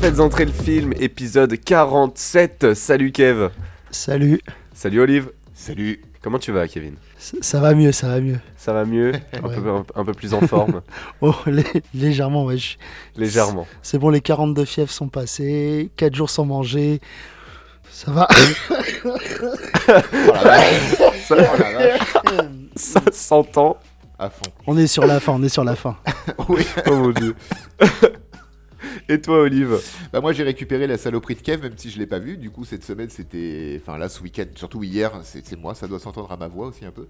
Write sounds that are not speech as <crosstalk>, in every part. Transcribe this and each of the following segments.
Faites entrer le film, épisode 47. Salut Kev. Salut. Salut Olive. Salut. Comment tu vas Kevin? Ça, ça va mieux, ça va mieux. Ça va mieux? <laughs> Un, Ouais. peu, un, un peu plus en forme <laughs> Oh, lé- légèrement, ouais. je- Légèrement. C'est bon, les 42 fièvres sont passés. 4 jours sans manger. Ça va. <laughs> Oh la vache. Ça, Oh la vache. ça s'entend. À fond. On est sur la fin, on est sur la fin. Oui. Oh mon dieu. <laughs> Et toi Olive Bah moi j'ai récupéré la saloperie de Kev même si je l'ai pas vu. Du coup cette semaine c'était, enfin là ce week-end, surtout hier, c'est c'est moi. Ça doit s'entendre à ma voix aussi un peu.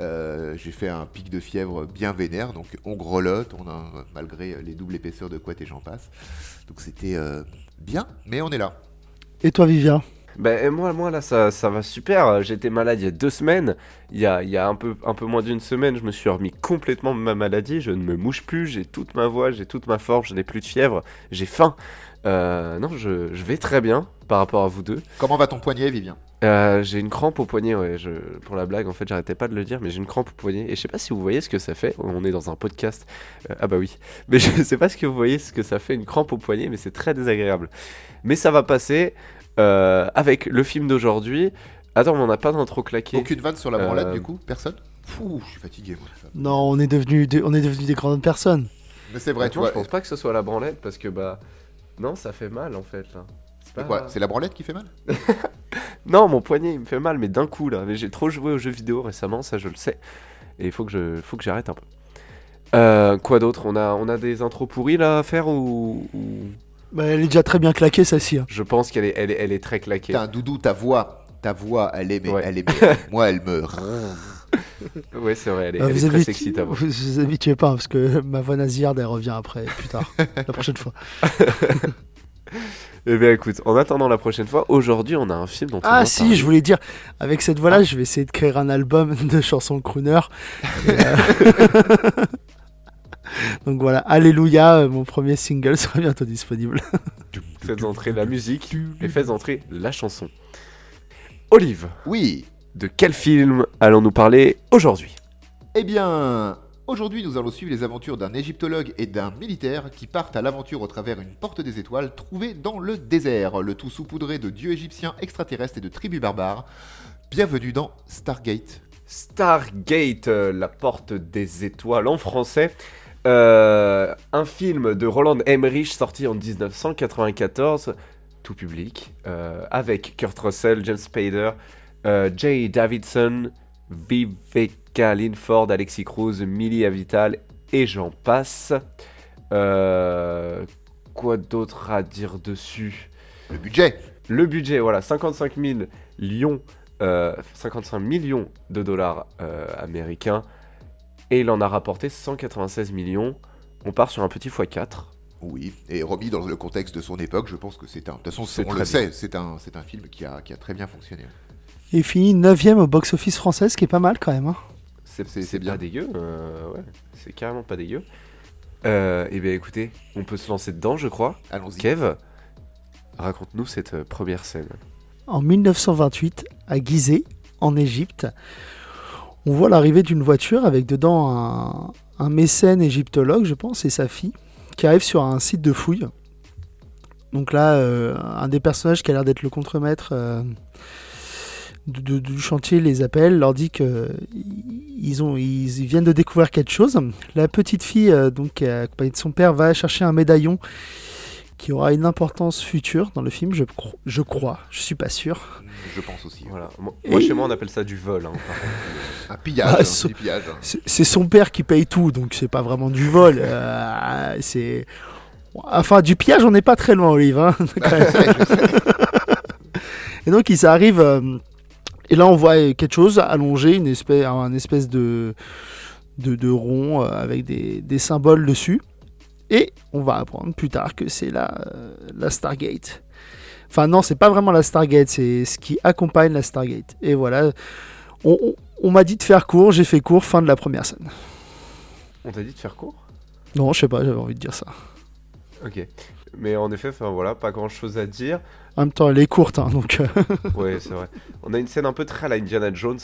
Euh, j'ai fait un pic de fièvre bien vénère, donc on grelotte, on a malgré les doubles épaisseurs de couette et j'en passe. Donc c'était euh, bien, mais on est là. Et toi, Vivien? Ben moi, moi là ça, ça va super. J'étais malade il y a deux semaines. Il y a, il y a un, peu, un peu moins d'une semaine, je me suis remis complètement de ma maladie. Je ne me mouche plus, j'ai toute ma voix, j'ai toute ma forme, je n'ai plus de fièvre, j'ai faim. Euh, non, je, je vais très bien par rapport à vous deux. Comment va ton poignet, Vivien? Euh, j'ai une crampe au poignet, ouais. Je, pour la blague, en fait, j'arrêtais pas de le dire, mais j'ai une crampe au poignet. Et je sais pas si vous voyez ce que ça fait. On est dans un podcast. Euh, ah bah oui. Mais <laughs> je sais pas ce que vous voyez, ce que ça fait, une crampe au poignet, mais c'est très désagréable. Mais ça va passer euh, avec le film d'aujourd'hui. Attends, mais on n'a pas d'intro claqué. Aucune vanne sur la branlette Euh, du coup Personne? Fou, je suis fatigué moi. Non, on est devenu des, on est devenu des grandes personnes. Mais c'est vrai, tu vois. je pense pas que ce soit la branlette parce que bah. Non, ça fait mal en fait là. C'est quoi C'est la branlette qui fait mal? <laughs> Non, mon poignet il me fait mal, mais d'un coup là. Mais j'ai trop joué aux jeux vidéo récemment, ça je le sais. Et il faut que je, faut que j'arrête un peu. Euh, quoi d'autre? On a, on a des intros pourries là à faire ou, ou- Bah, elle est déjà très bien claquée, celle-ci. hein. Je pense qu'elle est, elle est, elle est très claquée. Putain, Doudou, ta voix, ta voix, elle est, mais Ouais. elle est, <laughs> mais- moi, elle me. Ouais, c'est vrai, elle est, elle est vous, très sexy ta voix. vous vous habituez pas, parce que <laughs> ma voix nasillarde, elle revient après, plus tard, la prochaine fois. <laughs> Eh bien écoute, en attendant la prochaine fois, aujourd'hui on a un film dont on Ah si, parler. je voulais dire, avec cette Ah. voix-là, je vais essayer de créer un album de chansons crooner. Et, euh, <laughs> Donc voilà, Alléluia, euh, mon premier single <laughs> sera bientôt disponible. <laughs> Faites entrer la musique et faites entrer la chanson. Olive, Oui. de quel film allons-nous parler aujourd'hui? Eh bien, aujourd'hui, nous allons suivre les aventures d'un égyptologue et d'un militaire qui partent à l'aventure au travers une porte des étoiles trouvée dans le désert, le tout saupoudré de dieux égyptiens extraterrestres et de tribus barbares. Bienvenue dans Stargate. Stargate, euh, la porte des étoiles en français. Euh, un film de Roland Emmerich sorti en 1994, tout public, euh, avec Kurt Russell, James Spader, euh, Jay Davidson, Viveka Linford, Alexis Cruz, Millie Avital et j'en passe. Quoi d'autre à dire dessus? Le budget. Le budget, voilà, 55 000 lions, euh, 55 millions de dollars américains, et il en a rapporté 196 millions. On part sur un petit x4. Oui, et remis dans le contexte de son époque, je pense que c'est un. De toute façon, C'est on très le sait, c'est un, c'est un film qui a, qui a très bien fonctionné. Et fini 9ème au box-office français, ce qui est pas mal quand même. hein. C'est bien dégueu, euh, ouais, c'est carrément pas dégueu. Euh, et bien écoutez, on peut se lancer dedans, je crois. Allons-y. Kev, raconte-nous cette première scène. En 1928, à Gizeh, en Égypte, on voit l'arrivée d'une voiture avec dedans un, mécène égyptologue, je pense, et sa fille, qui arrive sur un site de fouille. Donc là, euh, un des personnages qui a l'air d'être le contremaître euh, du chantier les appelle, leur dit que ils, ont, ils, viennent de découvrir quelque chose. La petite fille, euh, donc, accompagnée de son père, va chercher un médaillon qui aura une importance future dans le film, je, cro- je crois, je suis pas sûr. Je pense aussi. Voilà. Moi, Et- chez moi, on appelle ça du vol. hein, par contre. <laughs> Un pillage, Ah, hein, so- du pillage. C'est c'est son père qui paye tout, donc c'est pas vraiment du vol. euh, c'est. Enfin, du pillage, on n'est pas très loin, Olive. hein, <laughs> quand même. <laughs> Je sais, je sais. et donc, ils arrivent. euh, et là, on voit quelque chose allongé, une espèce, un espèce de, de, de rond euh, avec des, des symboles dessus. Et on va apprendre plus tard que c'est la, euh, la Stargate. Enfin, non, c'est pas vraiment la Stargate, c'est ce qui accompagne la Stargate. Et voilà. On, on- on m'a dit de faire court, j'ai fait court, fin de la première scène. On t'a dit de faire court? Non, je sais pas, j'avais envie de dire ça. Ok. Mais en effet, enfin voilà, pas grand chose à dire. En même temps, elle est courte, hein, donc. euh, Ouais, c'est vrai. On a une scène un peu très à la Indiana Jones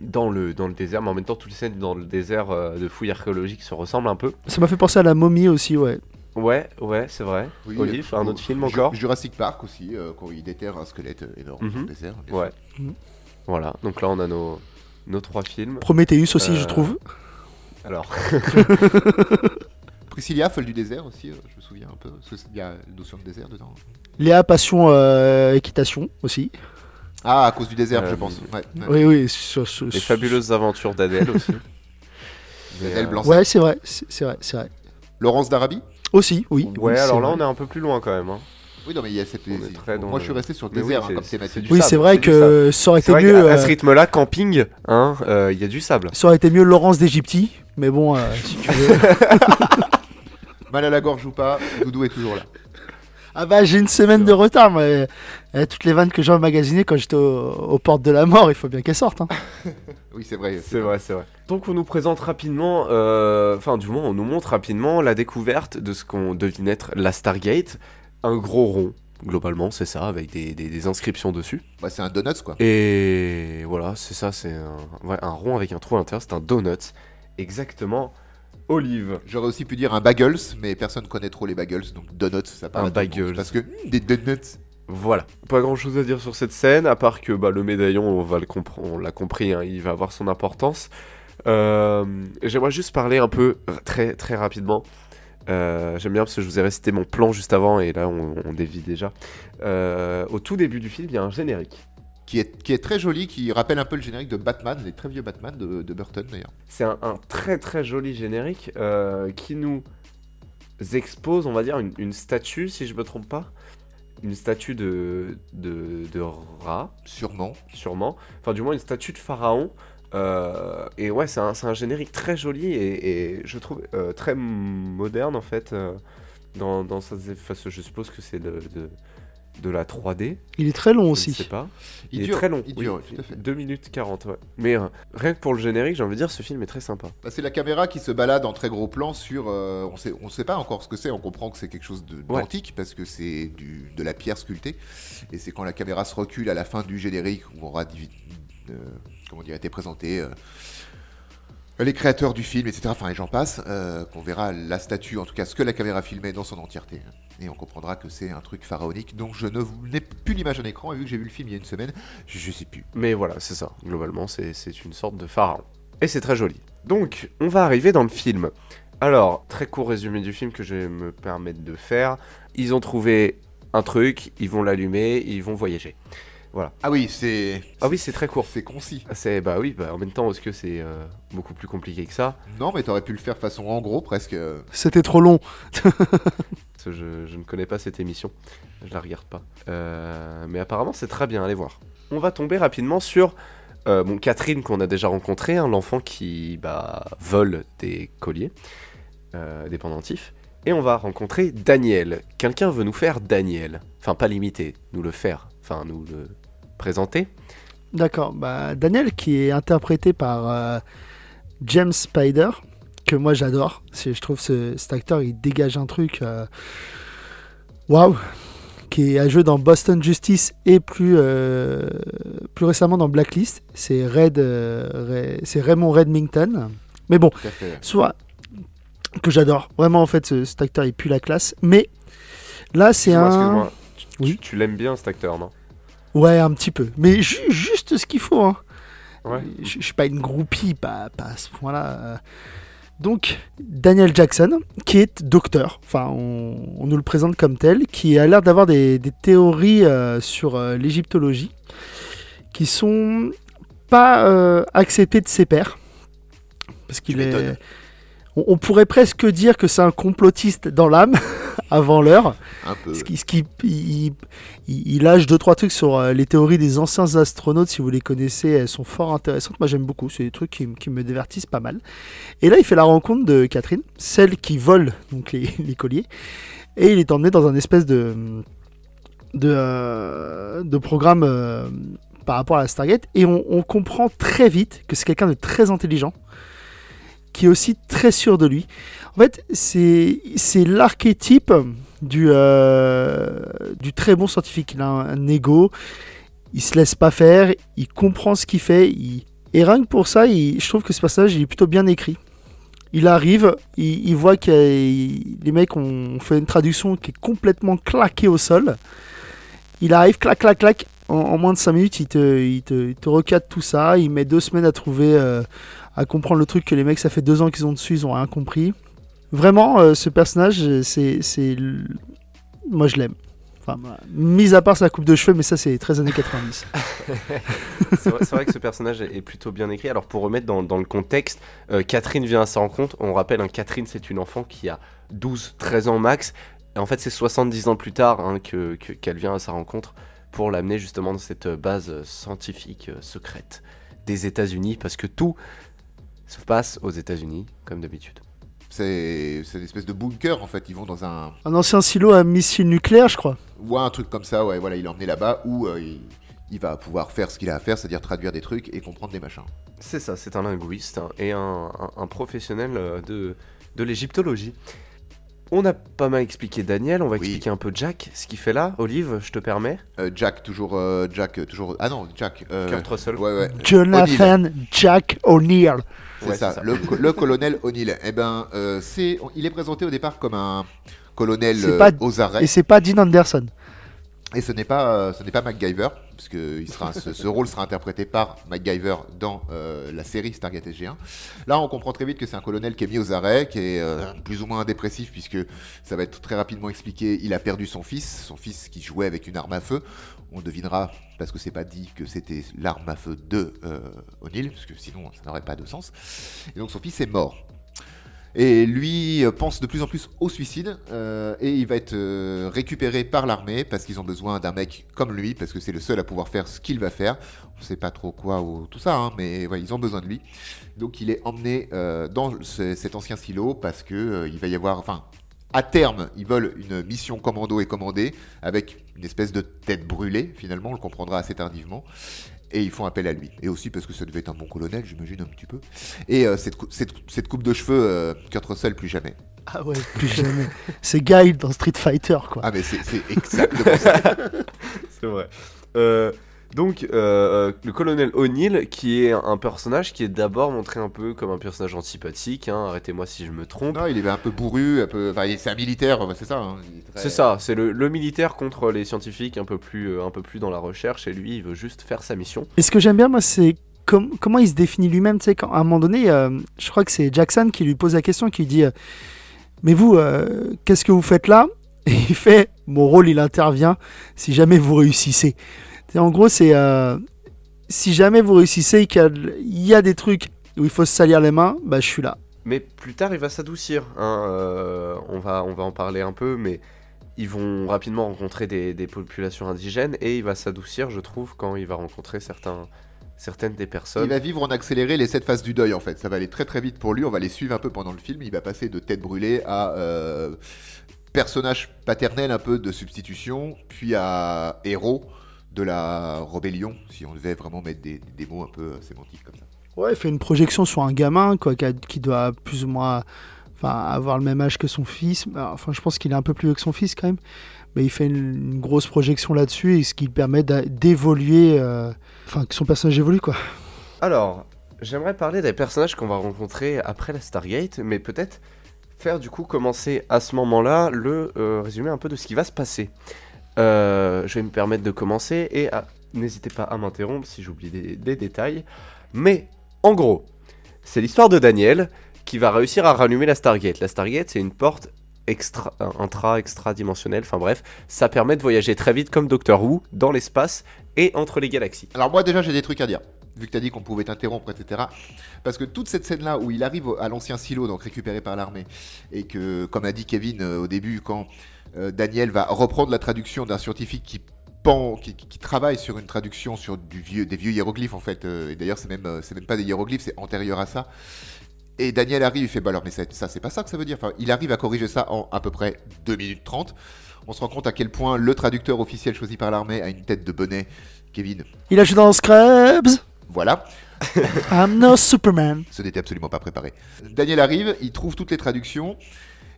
dans le, dans le désert, mais en même temps, toutes les scènes dans le désert euh, de fouilles archéologiques se ressemblent un peu. Ça m'a fait penser à la momie aussi, ouais. Ouais, ouais, c'est vrai. Oui, Olive, un autre film encore Jurassic Park aussi, euh, quand il déterre un squelette euh, énorme Mhm. dans le désert. bien Ouais. Mhm. Voilà, donc là on a nos, nos trois films. Prometheus aussi, je trouve. Alors, <laughs> Priscilla, folle du désert aussi, euh, je me souviens un peu. parce qu'il y a la notion de désert dedans. Léa, passion, euh, équitation aussi. Ah, à cause du désert, Euh, je pense. Ouais, ouais. Oui, oui. sur- sur- les sur- fabuleuses aventures d'Adèle aussi. <laughs> Adèle euh, Blanc- Ouais, c'est vrai, c'est vrai, c'est vrai. Laurence d'Arabie Aussi, oui. Ouais, oui, alors là vrai. on est un peu plus loin quand même. hein. Oui, non, mais il y a cette. Très Moi, le- je suis resté sur oui, désert hein, comme thématique. Oui, c'est vrai que ça aurait été vrai mieux. euh, ce rythme-là, camping, hein, euh, il y a du sable. Ça aurait été mieux Laurence d'Égyptie, mais bon, euh, si tu veux. <laughs> Mal à la gorge ou pas, Doudou est toujours là. Ah bah j'ai une semaine de retard, mais euh, toutes les vannes que j'ai emmagasinées quand j'étais au- aux portes de la mort, il faut bien qu'elles sortent. hein. <laughs> Oui, c'est vrai. C'est vrai, c'est vrai. Donc on nous présente rapidement, euh, enfin du moins on nous montre rapidement la découverte de ce qu'on devine être la Stargate, un gros rond, globalement c'est ça, avec des, des- des inscriptions dessus. Bah, c'est un donuts, quoi. Et voilà, c'est ça, c'est un, ouais, un rond avec un trou à l'intérieur, c'est un donut, exactement, olive. J'aurais aussi pu dire un bagels, mais personne connaît trop les bagels, donc donuts, ça parle Un bagels. Parce que des donuts. Voilà. Pas grand chose à dire sur cette scène, à part que bah, le médaillon, on, va le compre- on l'a compris, hein, il va avoir son importance. Euh, J'aimerais juste parler un peu, très, très rapidement. Euh, J'aime bien parce que je vous ai récité mon plan juste avant et là on, on dévie déjà. Euh, au tout début du film, il y a un générique. Qui est, qui est très joli, qui rappelle un peu le générique de Batman, les très vieux Batman de, de Burton d'ailleurs. C'est un, un très très joli générique euh, qui nous expose, on va dire, une, une statue, si je me trompe pas. Une statue de, de, de rat. Sûrement. sûrement. Enfin, du moins une statue de pharaon. Euh, et ouais, c'est un, générique très joli et, et je trouve euh, très moderne en fait. euh, dans, dans sa, enfin, je suppose que c'est de, de, de la 3D. Il est très long Je ne aussi. sais pas. Il, Il, dure, est très long. Il oui, dure, tout à fait. 2 minutes 40, ouais. Mais euh, rien que pour le générique, j'ai envie de dire, ce film est très sympa. Bah, c'est la caméra qui se balade en très gros plan sur. euh, on sait, on sait pas encore ce que c'est. On comprend que c'est quelque chose Ouais. d'antique parce que c'est de la pierre sculptée. Et c'est quand la caméra se recule à la fin du générique où aura divi- euh, comment dire, été présenté euh, les créateurs du film, etc. Enfin, et j'en passe, euh, qu'on verra la statue, en tout cas ce que la caméra filmait dans son entièreté. Et on comprendra que c'est un truc pharaonique. Donc je ne vous- n'ai plus l'image en écran. Et vu que j'ai vu le film il y a une semaine, je, je sais plus. Mais voilà, c'est ça. Globalement, c'est une sorte de pharaon. Et c'est très joli. Donc, on va arriver dans le film. Alors, très court résumé du film que je vais me permettre de faire. Ils ont trouvé un truc, ils vont l'allumer, ils vont voyager. Ah oui, c'est. Ah oui, c'est très court. C'est concis. C'est bah oui, bah en même temps, est-ce que c'est euh, beaucoup plus compliqué que ça? Non, mais t'aurais pu le faire façon en gros presque. euh, C'était trop long. <laughs> <laughs> Je, je ne connais pas cette émission, je la regarde pas. Euh, mais apparemment, c'est très bien, allez voir. On va tomber rapidement sur euh, bon, Catherine qu'on a déjà rencontrée, hein, l'enfant qui bah, vole des colliers, euh, des pendentifs. Et on va rencontrer Daniel. Quelqu'un veut nous faire Daniel. Enfin, pas l'imiter, nous le faire. Enfin, nous le présenter. D'accord. Bah, Daniel, qui est interprété par euh, James Spider, que moi j'adore. Je trouve ce, cet acteur, il dégage un truc. euh, Waouh! Qui a joué dans Boston Justice et plus, euh, plus récemment dans Blacklist. C'est Red, euh, Ray- Raymond Redmington. Mais bon, soit que j'adore. Vraiment, en fait, ce- cet acteur, il pue la classe. Mais là, c'est un. Tu, tu- Oui. tu l'aimes bien cet acteur, non? Ouais, un petit peu. Mais ju- juste ce qu'il faut. Hein. Ouais. Je suis pas une groupie, pas, pas à ce point-là. Donc, Daniel Jackson, qui est docteur, enfin, on, on nous le présente comme tel, qui a l'air d'avoir des, des théories euh, sur euh, l'égyptologie qui sont pas euh, acceptées de ses pairs. Parce qu'il est. On, on pourrait presque dire que c'est un complotiste dans l'âme, <laughs> avant l'heure. Ce qui, ce qui- il, il- il lâche deux trois trucs sur euh, les théories des anciens astronautes. Si vous les connaissez, elles sont fort intéressantes. Moi, j'aime beaucoup. C'est des trucs qui, me divertissent pas mal. Et là, il fait la rencontre de Catherine, celle qui vole donc les, <laughs> les colliers, et il est emmené dans un espèce de de, euh, de programme euh, par rapport à la Stargate. Et on, on comprend très vite que c'est quelqu'un de très intelligent, qui est aussi très sûr de lui. En fait, c'est l'archétype du, euh, du très bon scientifique. Il a un, un ego, il se laisse pas faire, il comprend ce qu'il fait. il- Et rien que pour ça, je trouve que ce personnage il est plutôt bien écrit. Il arrive, il, voit que les mecs ont fait une traduction qui est complètement claquée au sol. Il arrive, clac, clac, clac. En, moins de 5 minutes, il te, il, te, il te recadre tout ça. Il met deux semaines à trouver, euh, à comprendre le truc que les mecs, ça fait deux ans qu'ils ont dessus, ils ont rien compris. Vraiment, euh, ce personnage, c'est. le- Moi, je l'aime. Enfin, mis à part sa coupe de cheveux, mais ça, c'est très années 90. <laughs> <laughs> C'est vrai, c'est vrai que ce personnage est plutôt bien écrit. Alors pour remettre dans, dans le contexte, euh, Catherine vient à sa rencontre. On rappelle, hein, Catherine c'est une enfant qui a 12-13 ans max. Et en fait c'est 70 ans plus tard hein, que- que- qu'elle vient à sa rencontre pour l'amener justement dans cette base euh, scientifique euh, secrète des États-Unis. Parce que tout se passe aux États-Unis, comme d'habitude. C'est c'est une espèce de bunker en fait. Ils vont dans un. Un ancien silo à missile nucléaire, je crois. ou un truc comme ça, ouais, voilà, il est emmené là-bas où euh, il, il va pouvoir faire ce qu'il a à faire, c'est-à-dire traduire des trucs et comprendre des machins. C'est ça, c'est un linguiste hein, et un, un- un professionnel euh, de, de l'égyptologie. On a pas mal expliqué Daniel, on va Oui. expliquer un peu Jack, ce qu'il fait là. Olive, je te permets. Euh, Jack, toujours. euh, Jack, euh, toujours. Ah non, Jack. euh, Kurt Russell. Ouais, ouais. Jonathan Jack O'Neill. C'est Ouais, ça, c'est ça. Le, co- le colonel O'Neill. Eh ben, euh, c'est, il est présenté au départ comme un colonel C'est euh, pas- aux arrêts. Et c'est pas Dean Anderson. Et ce n'est pas, euh, ce n'est pas MacGyver, puisque il sera, ce, ce rôle sera interprété par MacGyver dans euh, la série Stargate SG1. Là, on comprend très vite que c'est un colonel qui est mis aux arrêts, qui est euh, plus ou moins dépressif, puisque ça va être très rapidement expliqué. Il a perdu son fils, son fils qui jouait avec une arme à feu. On devinera, parce que c'est pas dit que c'était l'arme à feu de euh, O'Neill, parce que sinon ça n'aurait pas de sens. Et donc son fils est mort. Et lui euh, pense de plus en plus au suicide euh, et il va être euh, récupéré par l'armée parce qu'ils ont besoin d'un mec comme lui parce que c'est le seul à pouvoir faire ce qu'il va faire. On sait pas trop quoi ou tout ça, hein, mais ils ont besoin de lui. Donc il est emmené dans ce- cet ancien silo parce que il va y avoir, enfin, à terme, ils veulent une mission commando et commandée avec une espèce de tête brûlée. Finalement, on le comprendra assez tardivement. Et ils font appel à lui. Et aussi parce que ça devait être un bon colonel, j'imagine un petit peu. Et euh, cette, cou- cette, cette coupe de cheveux, euh, Kurt Russell, plus jamais. Ah ouais, plus jamais. C'est Guile dans Street Fighter, quoi. Ah mais c'est c'est exactement ça. <laughs> C'est vrai. Euh, donc, euh, euh, le colonel O'Neill, qui est un personnage qui est d'abord montré un peu comme un personnage antipathique, hein, arrêtez-moi si je me trompe. Non, il est un peu bourru, un peu. Enfin, il- c'est un militaire, c'est ça. hein, il est très- C'est ça, c'est le, le militaire contre les scientifiques un peu, plus, euh, un peu plus dans la recherche, et lui, il veut juste faire sa mission. Et ce que j'aime bien, moi, c'est com- comment il se définit lui-même. Tu sais, quand- à un moment donné, euh, je crois que c'est Jackson qui lui pose la question, qui lui dit euh, Mais vous, euh, qu'est-ce que vous faites là? Et il fait Mon rôle, il intervient si jamais vous réussissez. En gros, c'est euh, si jamais vous réussissez et qu'il y a, il y a des trucs où il faut se salir les mains, bah, je suis là. Mais plus tard, il va s'adoucir. hein, euh, on, va, on va en parler un peu, mais ils vont rapidement rencontrer des, des populations indigènes et il va s'adoucir, je trouve, quand il va rencontrer certains, certaines des Il personnes. va vivre en accéléré les sept phases du deuil en fait. Ça va aller très très vite pour lui. On va les suivre un peu pendant le film. Il va passer de tête brûlée à euh, personnage paternel un peu de substitution, puis à héros de la rébellion, si on devait vraiment mettre des, des mots un peu euh, sémantiques comme ça. Ouais, il fait une projection sur un gamin quoi, qui, a- qui doit plus ou moins enfin, avoir le même âge que son fils. Bah, Enfin, je pense qu'il est un peu plus vieux que son fils quand même. Mais il fait une, une grosse projection là-dessus et ce qui lui permet d'évoluer, euh, enfin que son personnage évolue quoi. Alors, j'aimerais parler des personnages qu'on va rencontrer après la Stargate, mais peut-être faire du coup commencer à ce moment-là le euh, résumé un peu de ce qui va se passer. Euh, je vais me permettre de commencer et n'hésitez pas à m'interrompre si j'oublie des, détails. Mais en gros, c'est l'histoire de Daniel qui va réussir à rallumer la Stargate. La Stargate, c'est une porte extra, intra, extra-dimensionnelle, enfin bref, ça permet de voyager très vite comme Doctor Who dans l'espace et entre les galaxies. Alors moi déjà j'ai des trucs à dire. Vu que tu dit qu'on pouvait t'interrompre, etc. Parce que toute cette scène-là où il arrive à l'ancien silo, donc récupéré par l'armée, et que, comme a dit Kevin euh, au début, quand euh, Daniel va reprendre la traduction d'un scientifique qui, travaille sur une traduction sur du vieux, des vieux hiéroglyphes en fait, euh, et d'ailleurs c'est même, euh, c'est même pas des hiéroglyphes, c'est antérieur à ça. Et Daniel arrive, il fait bah alors mais ça, ça, c'est pas ça que ça veut dire. Enfin, il arrive à corriger ça en à peu près 2 minutes 30. On se rend compte à quel point le traducteur officiel choisi par l'armée a une tête de bonnet. Kevin, Il a joué dans Scrubs. voilà. <laughs> I'm no Superman. Ce n'était absolument pas préparé. Daniel arrive, il trouve toutes les traductions,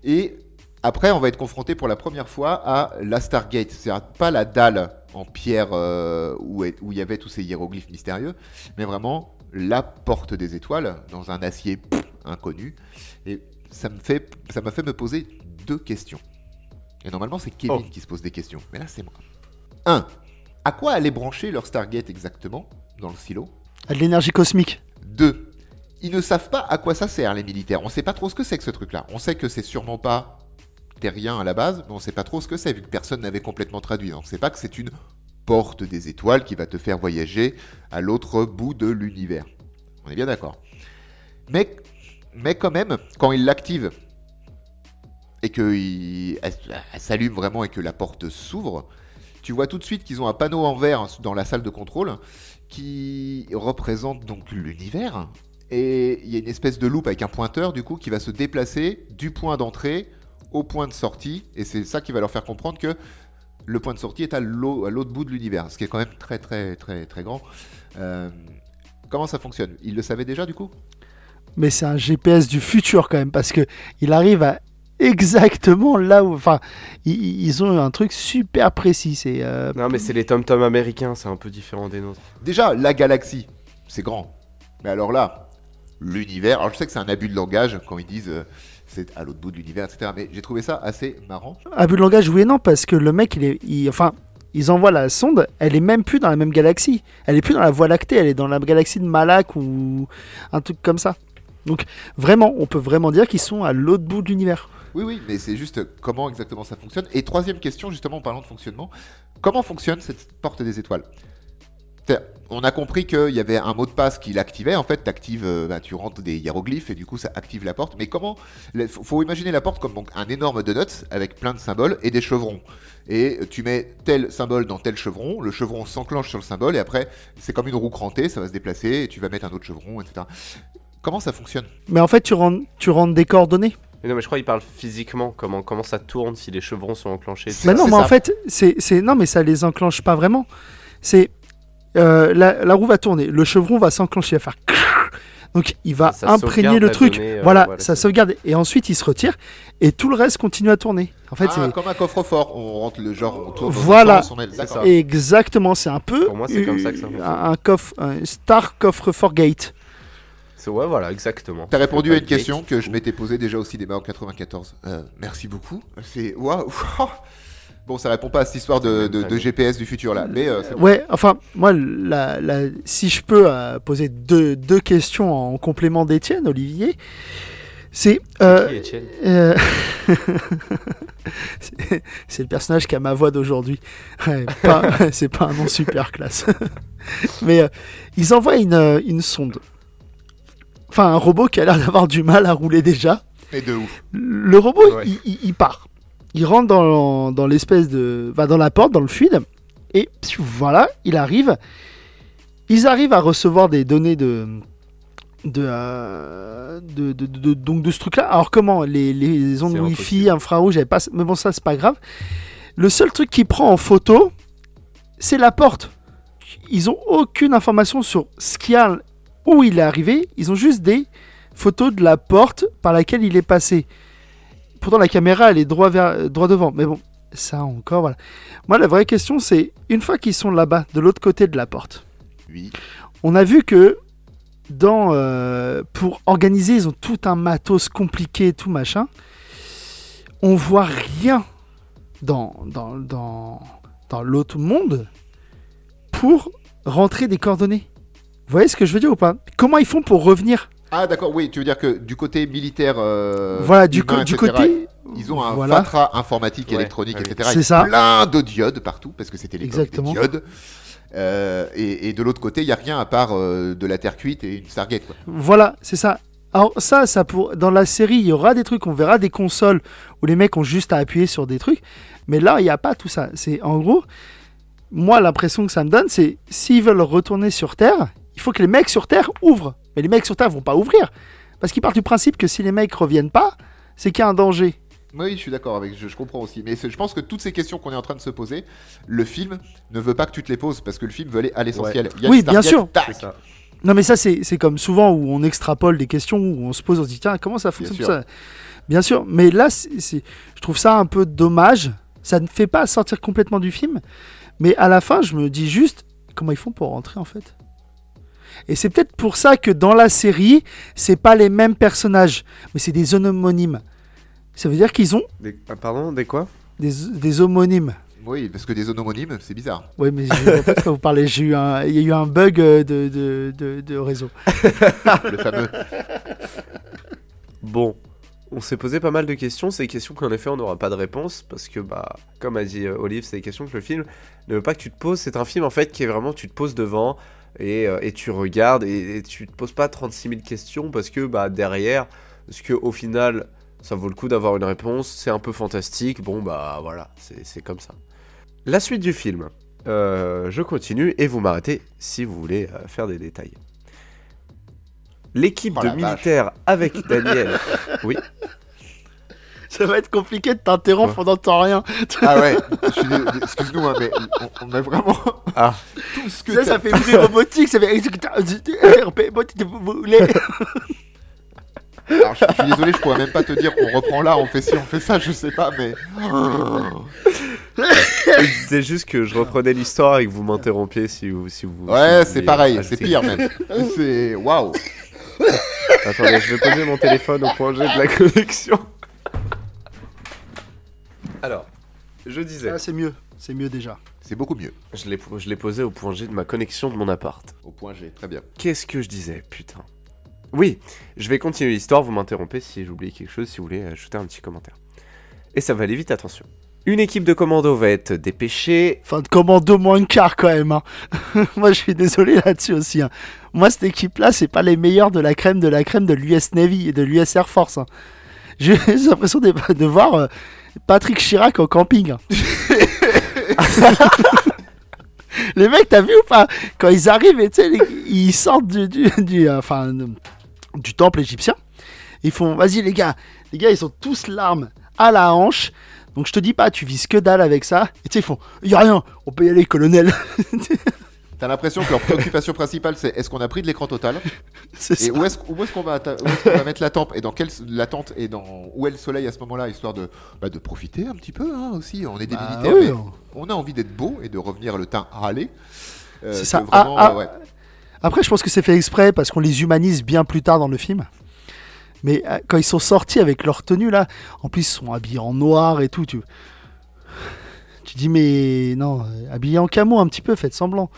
et après, on va être confronté pour la première fois à la Stargate. C'est-à-dire pas la dalle en pierre euh, où il y avait tous ces hiéroglyphes mystérieux, mais vraiment la porte des étoiles dans un acier pff, inconnu. Et ça me fait, ça m'a fait me poser deux questions. Et normalement, c'est Kevin Oh. qui se pose des questions, mais là, c'est moi. 1. À quoi aller brancher leur Stargate exactement dans le silo? À de l'énergie cosmique. 2. Ils ne savent pas à quoi ça sert, les militaires. On sait pas trop ce que c'est que ce truc-là. On sait que c'est sûrement pas terrien à la base, mais on sait pas trop ce que c'est, vu que personne n'avait complètement traduit. On sait pas que c'est une porte des étoiles qui va te faire voyager à l'autre bout de l'univers. On est bien d'accord. Mais, mais quand même, quand ils l'activent et qu'elle s'allume vraiment et que la porte s'ouvre, tu vois tout de suite qu'ils ont un panneau en verre dans la salle de contrôle qui représente donc l'univers. Et il y a une espèce de loupe avec un pointeur du coup qui va se déplacer du point d'entrée au point de sortie. Et c'est ça qui va leur faire comprendre que le point de sortie est à l'au- à l'autre bout de l'univers, ce qui est quand même très très très très grand. Euh, comment ça fonctionne? Ils le savaient déjà du coup? Mais c'est un GPS du futur quand même, parce que il arrive à exactement là où. Enfin, ils, ils ont un truc super précis. C'est. euh, Non, mais c'est les tom-toms américains, c'est un peu différent des nôtres. Déjà, la galaxie, c'est grand. Mais alors là, l'univers, alors je sais que c'est un abus de langage quand ils disent euh, c'est à l'autre bout de l'univers, etc. Mais j'ai trouvé ça assez marrant. Abus de langage, oui et non, parce que le mec, il est. il- enfin, ils envoient la sonde, elle est même plus dans la même galaxie. Elle est plus dans la Voie lactée, elle est dans la galaxie de Malak ou un truc comme ça. Donc, vraiment, on peut vraiment dire qu'ils sont à l'autre bout de l'univers. Oui, oui, mais c'est juste comment exactement ça fonctionne. Et troisième question, justement, en parlant de fonctionnement, comment fonctionne cette porte des étoiles? On a compris qu'il y avait un mot de passe qui l'activait. En fait, t'actives, euh, bah, tu rentres des hiéroglyphes et du coup, ça active la porte. Mais comment Il faut, imaginer la porte comme donc, un énorme donut avec plein de symboles et des chevrons. Et tu mets tel symbole dans tel chevron, le chevron s'enclenche sur le symbole et après, c'est comme une roue crantée, ça va se déplacer et tu vas mettre un autre chevron, etc. Comment ça fonctionne? Mais en fait, tu rentres, tu rentres des coordonnées. Mais non, mais je crois qu'il parle physiquement, comment, comment ça tourne si les chevrons sont enclenchés? Mais non, mais en ça. fait, c'est, c'est- non, mais ça les enclenche pas vraiment. C'est euh, la, la roue va tourner, le chevron va s'enclencher, il va faire donc il va imprégner le truc. donnée, euh, voilà, voilà, ça sauvegarde et ensuite il se retire et tout le reste continue à tourner. En fait, Ah, c'est comme un coffre-fort, on rentre le genre, on tourne Voilà. on exactement, c'est un peu Pour moi, c'est comme ça que ça un, un coffre, un star coffre fort gate. C'est- Ouais, voilà, exactement. T'as répondu à une question que je m'étais posée déjà au cinéma en 94. Euh, merci beaucoup. C'est waouh. <laughs> Bon, ça répond pas à cette histoire de, de- de GPS du futur là, mais euh, bon. Ouais, enfin, moi, la, la- si je peux euh, poser deux, deux questions en complément d'Étienne, Olivier, c'est. euh, Euh, <laughs> c'est- le personnage qui a ma voix d'aujourd'hui. Ouais, <laughs> c'est pas un nom super classe. <laughs> Mais euh, ils envoient une, une sonde. Enfin, un robot qui a l'air d'avoir du mal à rouler déjà. Mais de ouf. Le robot, Ouais. il, il- il part. Il rentre dans, dans l'espèce de. Va dans la porte, dans le fluide. Et voilà, il arrive. Ils arrivent à recevoir des données de. De, euh, de, de, de- donc de ce truc-là. Alors comment Les, les ondes Wi-Fi, impossible. infrarouge, j'avais pas. Mais bon, ça, c'est pas grave. Le seul truc qu'il prend en photo, c'est la porte. Ils ont aucune information sur ce qu'il y a, où il est arrivé. Ils ont juste des photos de la porte par laquelle il est passé. Pourtant, la caméra, elle est droit, vers, droit devant. Mais bon, ça encore, voilà. Moi, la vraie question, c'est une fois qu'ils sont là-bas, de l'autre côté de la porte, Oui. on a vu que dans, euh, pour organiser, ils ont tout un matos compliqué, tout machin. On voit rien dans, dans, dans, dans l'autre monde pour rentrer des coordonnées. Vous voyez ce que je veux dire ou pas? Comment ils font pour revenir? Ah d'accord, oui, tu veux dire que du côté militaire, euh, Voilà, du, humain, co- du etc., côté. ils ont un voilà. informatique, Ouais, électronique, ouais, oui. etc. C'est ça. plein de diodes partout, parce que c'était l'époque des Exactement. diodes. Euh, et, et de l'autre côté, il y a rien à part euh, de la terre cuite et une Stargate. Quoi. Voilà, c'est ça. Alors ça, ça pour dans la série, il y aura des trucs, on verra des consoles où les mecs ont juste à appuyer sur des trucs, mais là, il n'y a pas tout ça. C'est en gros, moi, l'impression que ça me donne, c'est s'ils veulent retourner sur Terre, il faut que les mecs sur Terre ouvrent. Mais les mecs sur Terre vont pas ouvrir parce qu'ils partent du principe que si les mecs reviennent pas, c'est qu'il y a un danger. Oui, je suis d'accord avec, je, je comprends aussi. Mais je pense que toutes ces questions qu'on est en train de se poser, le film ne veut pas que tu te les poses parce que le film veut aller à l'essentiel. Oui, bien sûr. ça. Non, mais ça, c'est comme souvent où on extrapole des questions, où on se pose, on se dit, tiens, comment ça fonctionne sûr. ça? Bien sûr, mais là, je trouve ça un peu dommage. Ça ne fait pas sortir complètement du film, mais à la fin, je me dis juste, comment ils font pour rentrer en fait? Et c'est peut-être pour ça que dans la série, c'est pas les mêmes personnages, mais c'est des homonymes. Ça veut dire qu'ils ont Des- ah, pardon, des quoi? Des, des homonymes. Oui, parce que des homonymes, c'est bizarre. Oui, mais je vois pas de quoi vous parlez. J'ai eu un, il y a eu un bug euh, de, de, de, de réseau. <laughs> Le fameux. Bon, on s'est posé pas mal de questions. C'est des questions qu'en effet on n'aura pas de réponse parce que, bah, comme a dit euh, Olive, c'est des questions que le film ne veut pas que tu te poses. C'est un film en fait qui est vraiment, tu te poses devant et, euh, et tu regardes et, et tu te poses pas 36 000 questions parce que, bah, derrière, parce que au final, ça vaut le coup d'avoir une réponse. C'est un peu fantastique. Bon, bah, voilà, c'est comme ça. La suite du film. Euh, je continue et vous m'arrêtez si vous voulez euh, faire des détails. L'équipe Oh de vache. militaires avec <laughs> Daniel. oui. <laughs> Ça va être compliqué de t'interrompre que t'as rien. Ah ouais, excuse-nous, hein, mais on, on a vraiment Ah. <laughs> tout ce que Ça, ça fait bruit robotique. Ça fait. <laughs> Alors, je, je suis désolé, je pourrais même pas te dire on reprend là, on fait ci, on fait ça, je sais pas, mais. Je disais juste que je reprenais l'histoire et que vous m'interrompiez si vous, si vous. Ouais, c'est pareil, c'est pire même. C'est. Waouh! Attendez, je vais poser mon téléphone au point G de la connexion. Alors, je disais. Ah, c'est mieux. C'est mieux déjà. C'est beaucoup mieux. Je l'ai je l'ai posé au point G de ma connexion de mon appart. Au point G, très bien. Qu'est-ce que je disais, putain? Oui, je vais continuer l'histoire, vous m'interrompez si j'oublie quelque chose, si vous voulez ajouter un petit commentaire. Et ça va aller vite, attention. Une équipe de commando va être dépêchée. Fin de commando moins quart quand même. hein. <laughs> Moi, je suis désolé là-dessus aussi. hein. Moi, cette équipe-là, c'est pas les meilleurs de la crème de la crème de l'US Navy et de l'US Air Force. hein. J'ai <laughs> j'ai l'impression de, de voir euh, Patrick Chirac au camping. <laughs> les mecs, t'as vu ou pas? Quand ils arrivent, et tu sais, les- ils sortent du, du, du, euh, enfin, du temple égyptien. Ils font, vas-y les gars, les gars, ils sont tous l'arme à la hanche. Donc je te dis pas, tu vises que dalle avec ça. Et tu sais, ils font, y a rien, on peut y aller, colonel. <laughs> T'as l'impression que leur préoccupation principale c'est est-ce qu'on a pris de l'écran total <laughs> et ça. où est-ce qu'on va, mettre la tente et dans quelle la tente et dans où est le soleil à ce moment-là histoire de bah, de profiter un petit peu hein, aussi on est des Bah militaires oui, mais on a envie d'être beau et de revenir le teint râlé Euh, C'est ça. vraiment, Ah, ah. ouais. Après, je pense que c'est fait exprès parce qu'on les humanise bien plus tard dans le film. Mais euh, quand ils sont sortis avec leur tenue là, en plus ils sont habillés en noir et tout. Tu, tu dis mais non, euh, habillés en camo un petit peu, faites semblant.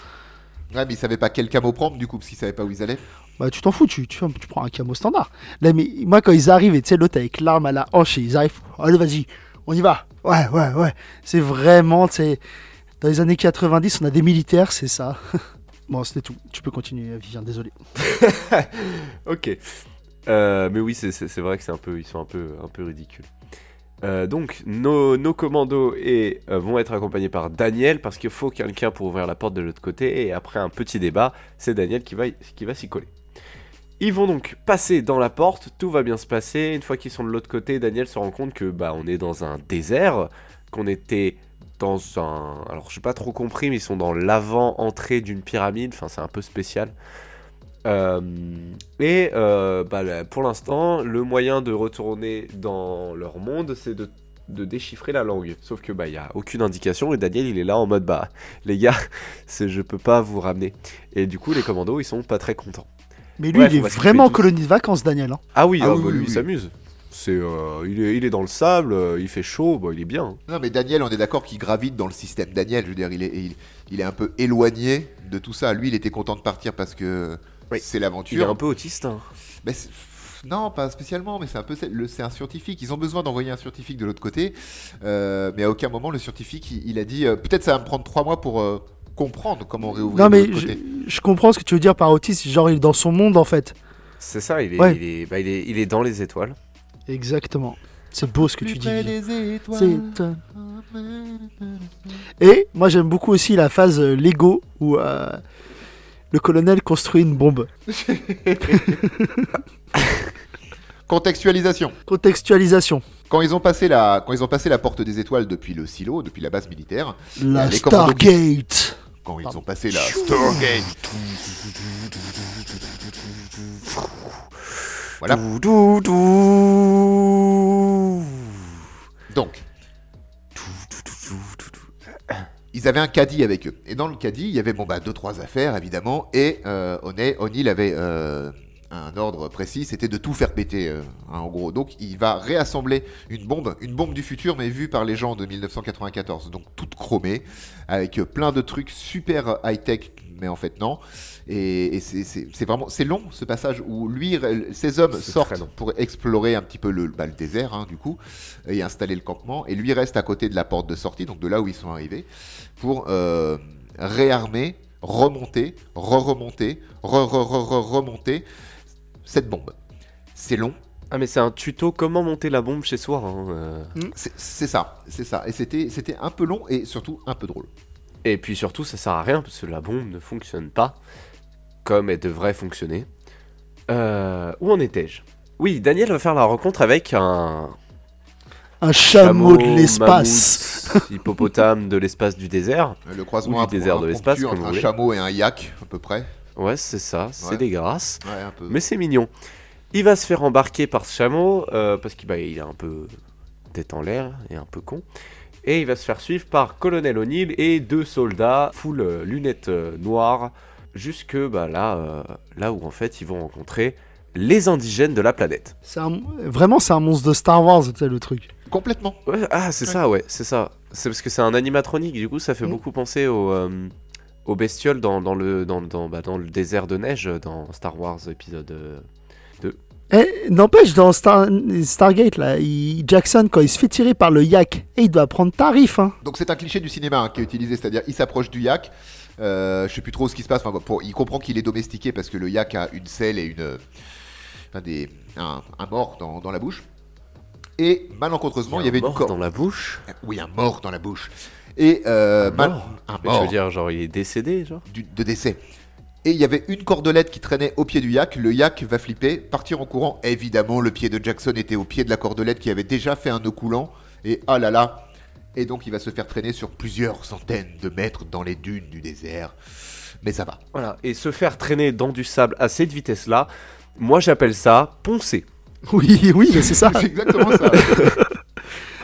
Ouais, mais ils savaient pas quel camo prendre du coup parce qu'ils savaient pas où ils allaient Bah tu t'en fous, tu, tu, tu prends un camo standard. Là mais moi quand ils arrivent et tu sais l'autre avec l'arme à la hanche et ils arrivent, allez vas-y, on y va. Ouais ouais ouais. C'est vraiment tu sais dans les années 90 on a des militaires, c'est ça. <laughs> bon c'était tout. Tu peux continuer Vivien, désolé. <laughs> Ok. Euh, mais oui, c'est vrai que c'est un peu, ils sont un peu, un peu ridicules. Euh, donc, nos, commandos et, euh, vont être accompagnés par Daniel parce qu'il faut quelqu'un pour ouvrir la porte de l'autre côté. Et après un petit débat, c'est Daniel qui va, s'y coller. Ils vont donc passer dans la porte, tout va bien se passer. Une fois qu'ils sont de l'autre côté, Daniel se rend compte que bah on est dans un désert, qu'on était dans un. Alors j'ai pas trop compris, mais ils sont dans l'avant-entrée d'une pyramide. Enfin, c'est un peu spécial. Euh, et euh, bah, pour l'instant, le moyen de retourner dans leur monde, c'est de, de déchiffrer la langue. Sauf que bah il y a aucune indication et Daniel il est là en mode bah <laughs> les gars, <laughs> je peux pas vous ramener. Et du coup les commandos ils sont pas très contents. Mais lui, il est vraiment en colonie de vacances, Daniel. hein. Ah oui, Ah oui, bah, oui, lui oui. il s'amuse. C'est euh, il, est, il est dans le sable, euh, il fait chaud, bah, il est bien. Non, mais Daniel, on est d'accord qu'il gravite dans le système Daniel. Je veux dire, il est, il, il est un peu éloigné de tout ça. Lui, il était content de partir parce que Oui. c'est Il est l'aventure. un peu autiste. hein. Mais c'est- non, pas spécialement, mais c'est un peu c'est le- c'est un scientifique. Ils ont besoin d'envoyer un scientifique de l'autre côté, Euh, mais à aucun moment le scientifique il, il a dit euh, peut-être ça va me prendre trois mois pour euh, comprendre comment réouvrir Non, de mais l'autre je, côté. je comprends ce que tu veux dire par autiste. Genre, il est dans son monde, en fait. C'est ça, il est, Ouais. il, est, bah, il, est, il est dans les étoiles. Exactement. C'est beau ce que tu dis. Et moi, j'aime beaucoup aussi la phase Lego où euh, le colonel construit une bombe. <laughs> Contextualisation. Contextualisation. Quand ils ont passé la quand ils ont passé la porte des étoiles depuis le silo, depuis la base militaire, La les commandos qui- Stargate. quand ils ont passé la Stargate. Voilà. Donc, ils avaient un caddie avec eux. Et dans le caddie, il y avait bon bah deux trois affaires évidemment. Et euh, O'Neill avait euh, un ordre précis, c'était de tout faire péter euh, hein, en gros. Donc il va réassembler une bombe, une bombe du futur, mais vue par les gens de 1994. Donc toute chromée, avec plein de trucs super high tech, mais en fait non. Et, et c'est- vraiment c'est long ce passage où lui, ces hommes sortent pour explorer un petit peu le, bah, le désert hein, du coup et installer le campement. Et lui reste à côté de la porte de sortie, donc de là où ils sont arrivés, pour euh, réarmer, remonter, re-remonter, re-re-re-remonter cette bombe. C'est long, Ah mais c'est un tuto comment monter la bombe chez soi. hein, euh. c'est c'est ça, c'est ça. Et c'était c'était un peu long et surtout un peu drôle. Et puis surtout, ça sert à rien parce que la bombe ne fonctionne pas comme elle devrait fonctionner. Euh, où en étais-je? Oui, Daniel va faire la rencontre avec un Un chameau de l'espace. mammouth, <laughs> hippopotame de l'espace du désert. Le croisement Ou du désert de l'espace, comme entre un voulez. chameau et un yak à peu près. Ouais, c'est ça, c'est Ouais. des grâces. Ouais, un peu. Mais c'est mignon. Il va se faire embarquer par ce chameau euh, parce qu'il bah, il est un peu tête en l'air et un peu con. Et il va se faire suivre par Colonel O'Neill et deux soldats full euh, lunettes euh, noires jusque bah, là, euh, là où en fait ils vont rencontrer les indigènes de la planète. Un- Vraiment, c'est un monstre de Star Wars, tu sais, le truc. Complètement. Ouais, ah c'est ça ouais, c'est ça. C'est parce que c'est un animatronique, du coup ça fait Mm. beaucoup penser au, euh, aux bestioles dans, dans le, dans, dans, bah, dans le désert de neige dans Star Wars épisode... Eh, N'empêche, dans Star- Stargate, là, il- Jackson, quand il se fait tirer par le yak, et il doit prendre tarif. Hein. Donc c'est un cliché du cinéma hein, qui est utilisé, c'est-à-dire il s'approche du yak. Euh, je sais plus trop ce qui se passe. Enfin, pour- il comprend qu'il est domestiqué parce que le yak a une selle et une, enfin, des, un, un mort dans, dans la bouche. Et malencontreusement, il y, un avait une mort corde. dans la bouche? Oui, un mort dans la bouche. Et euh, Un mal- mort? un mort veux dire, genre, il est décédé, genre? Du- de décès. Et il y avait une cordelette qui traînait au pied du yak. Le yak va flipper, partir en courant. Évidemment, le pied de Jackson était au pied de la cordelette qui avait déjà fait un nœud coulant. Et ah là là. Et donc il va se faire traîner sur plusieurs centaines de mètres dans les dunes du désert. Mais ça va. Voilà. Et se faire traîner dans du sable à cette vitesse-là, moi j'appelle ça poncer. <laughs> Oui, oui, mais c'est ça. <laughs> C'est exactement ça. <laughs>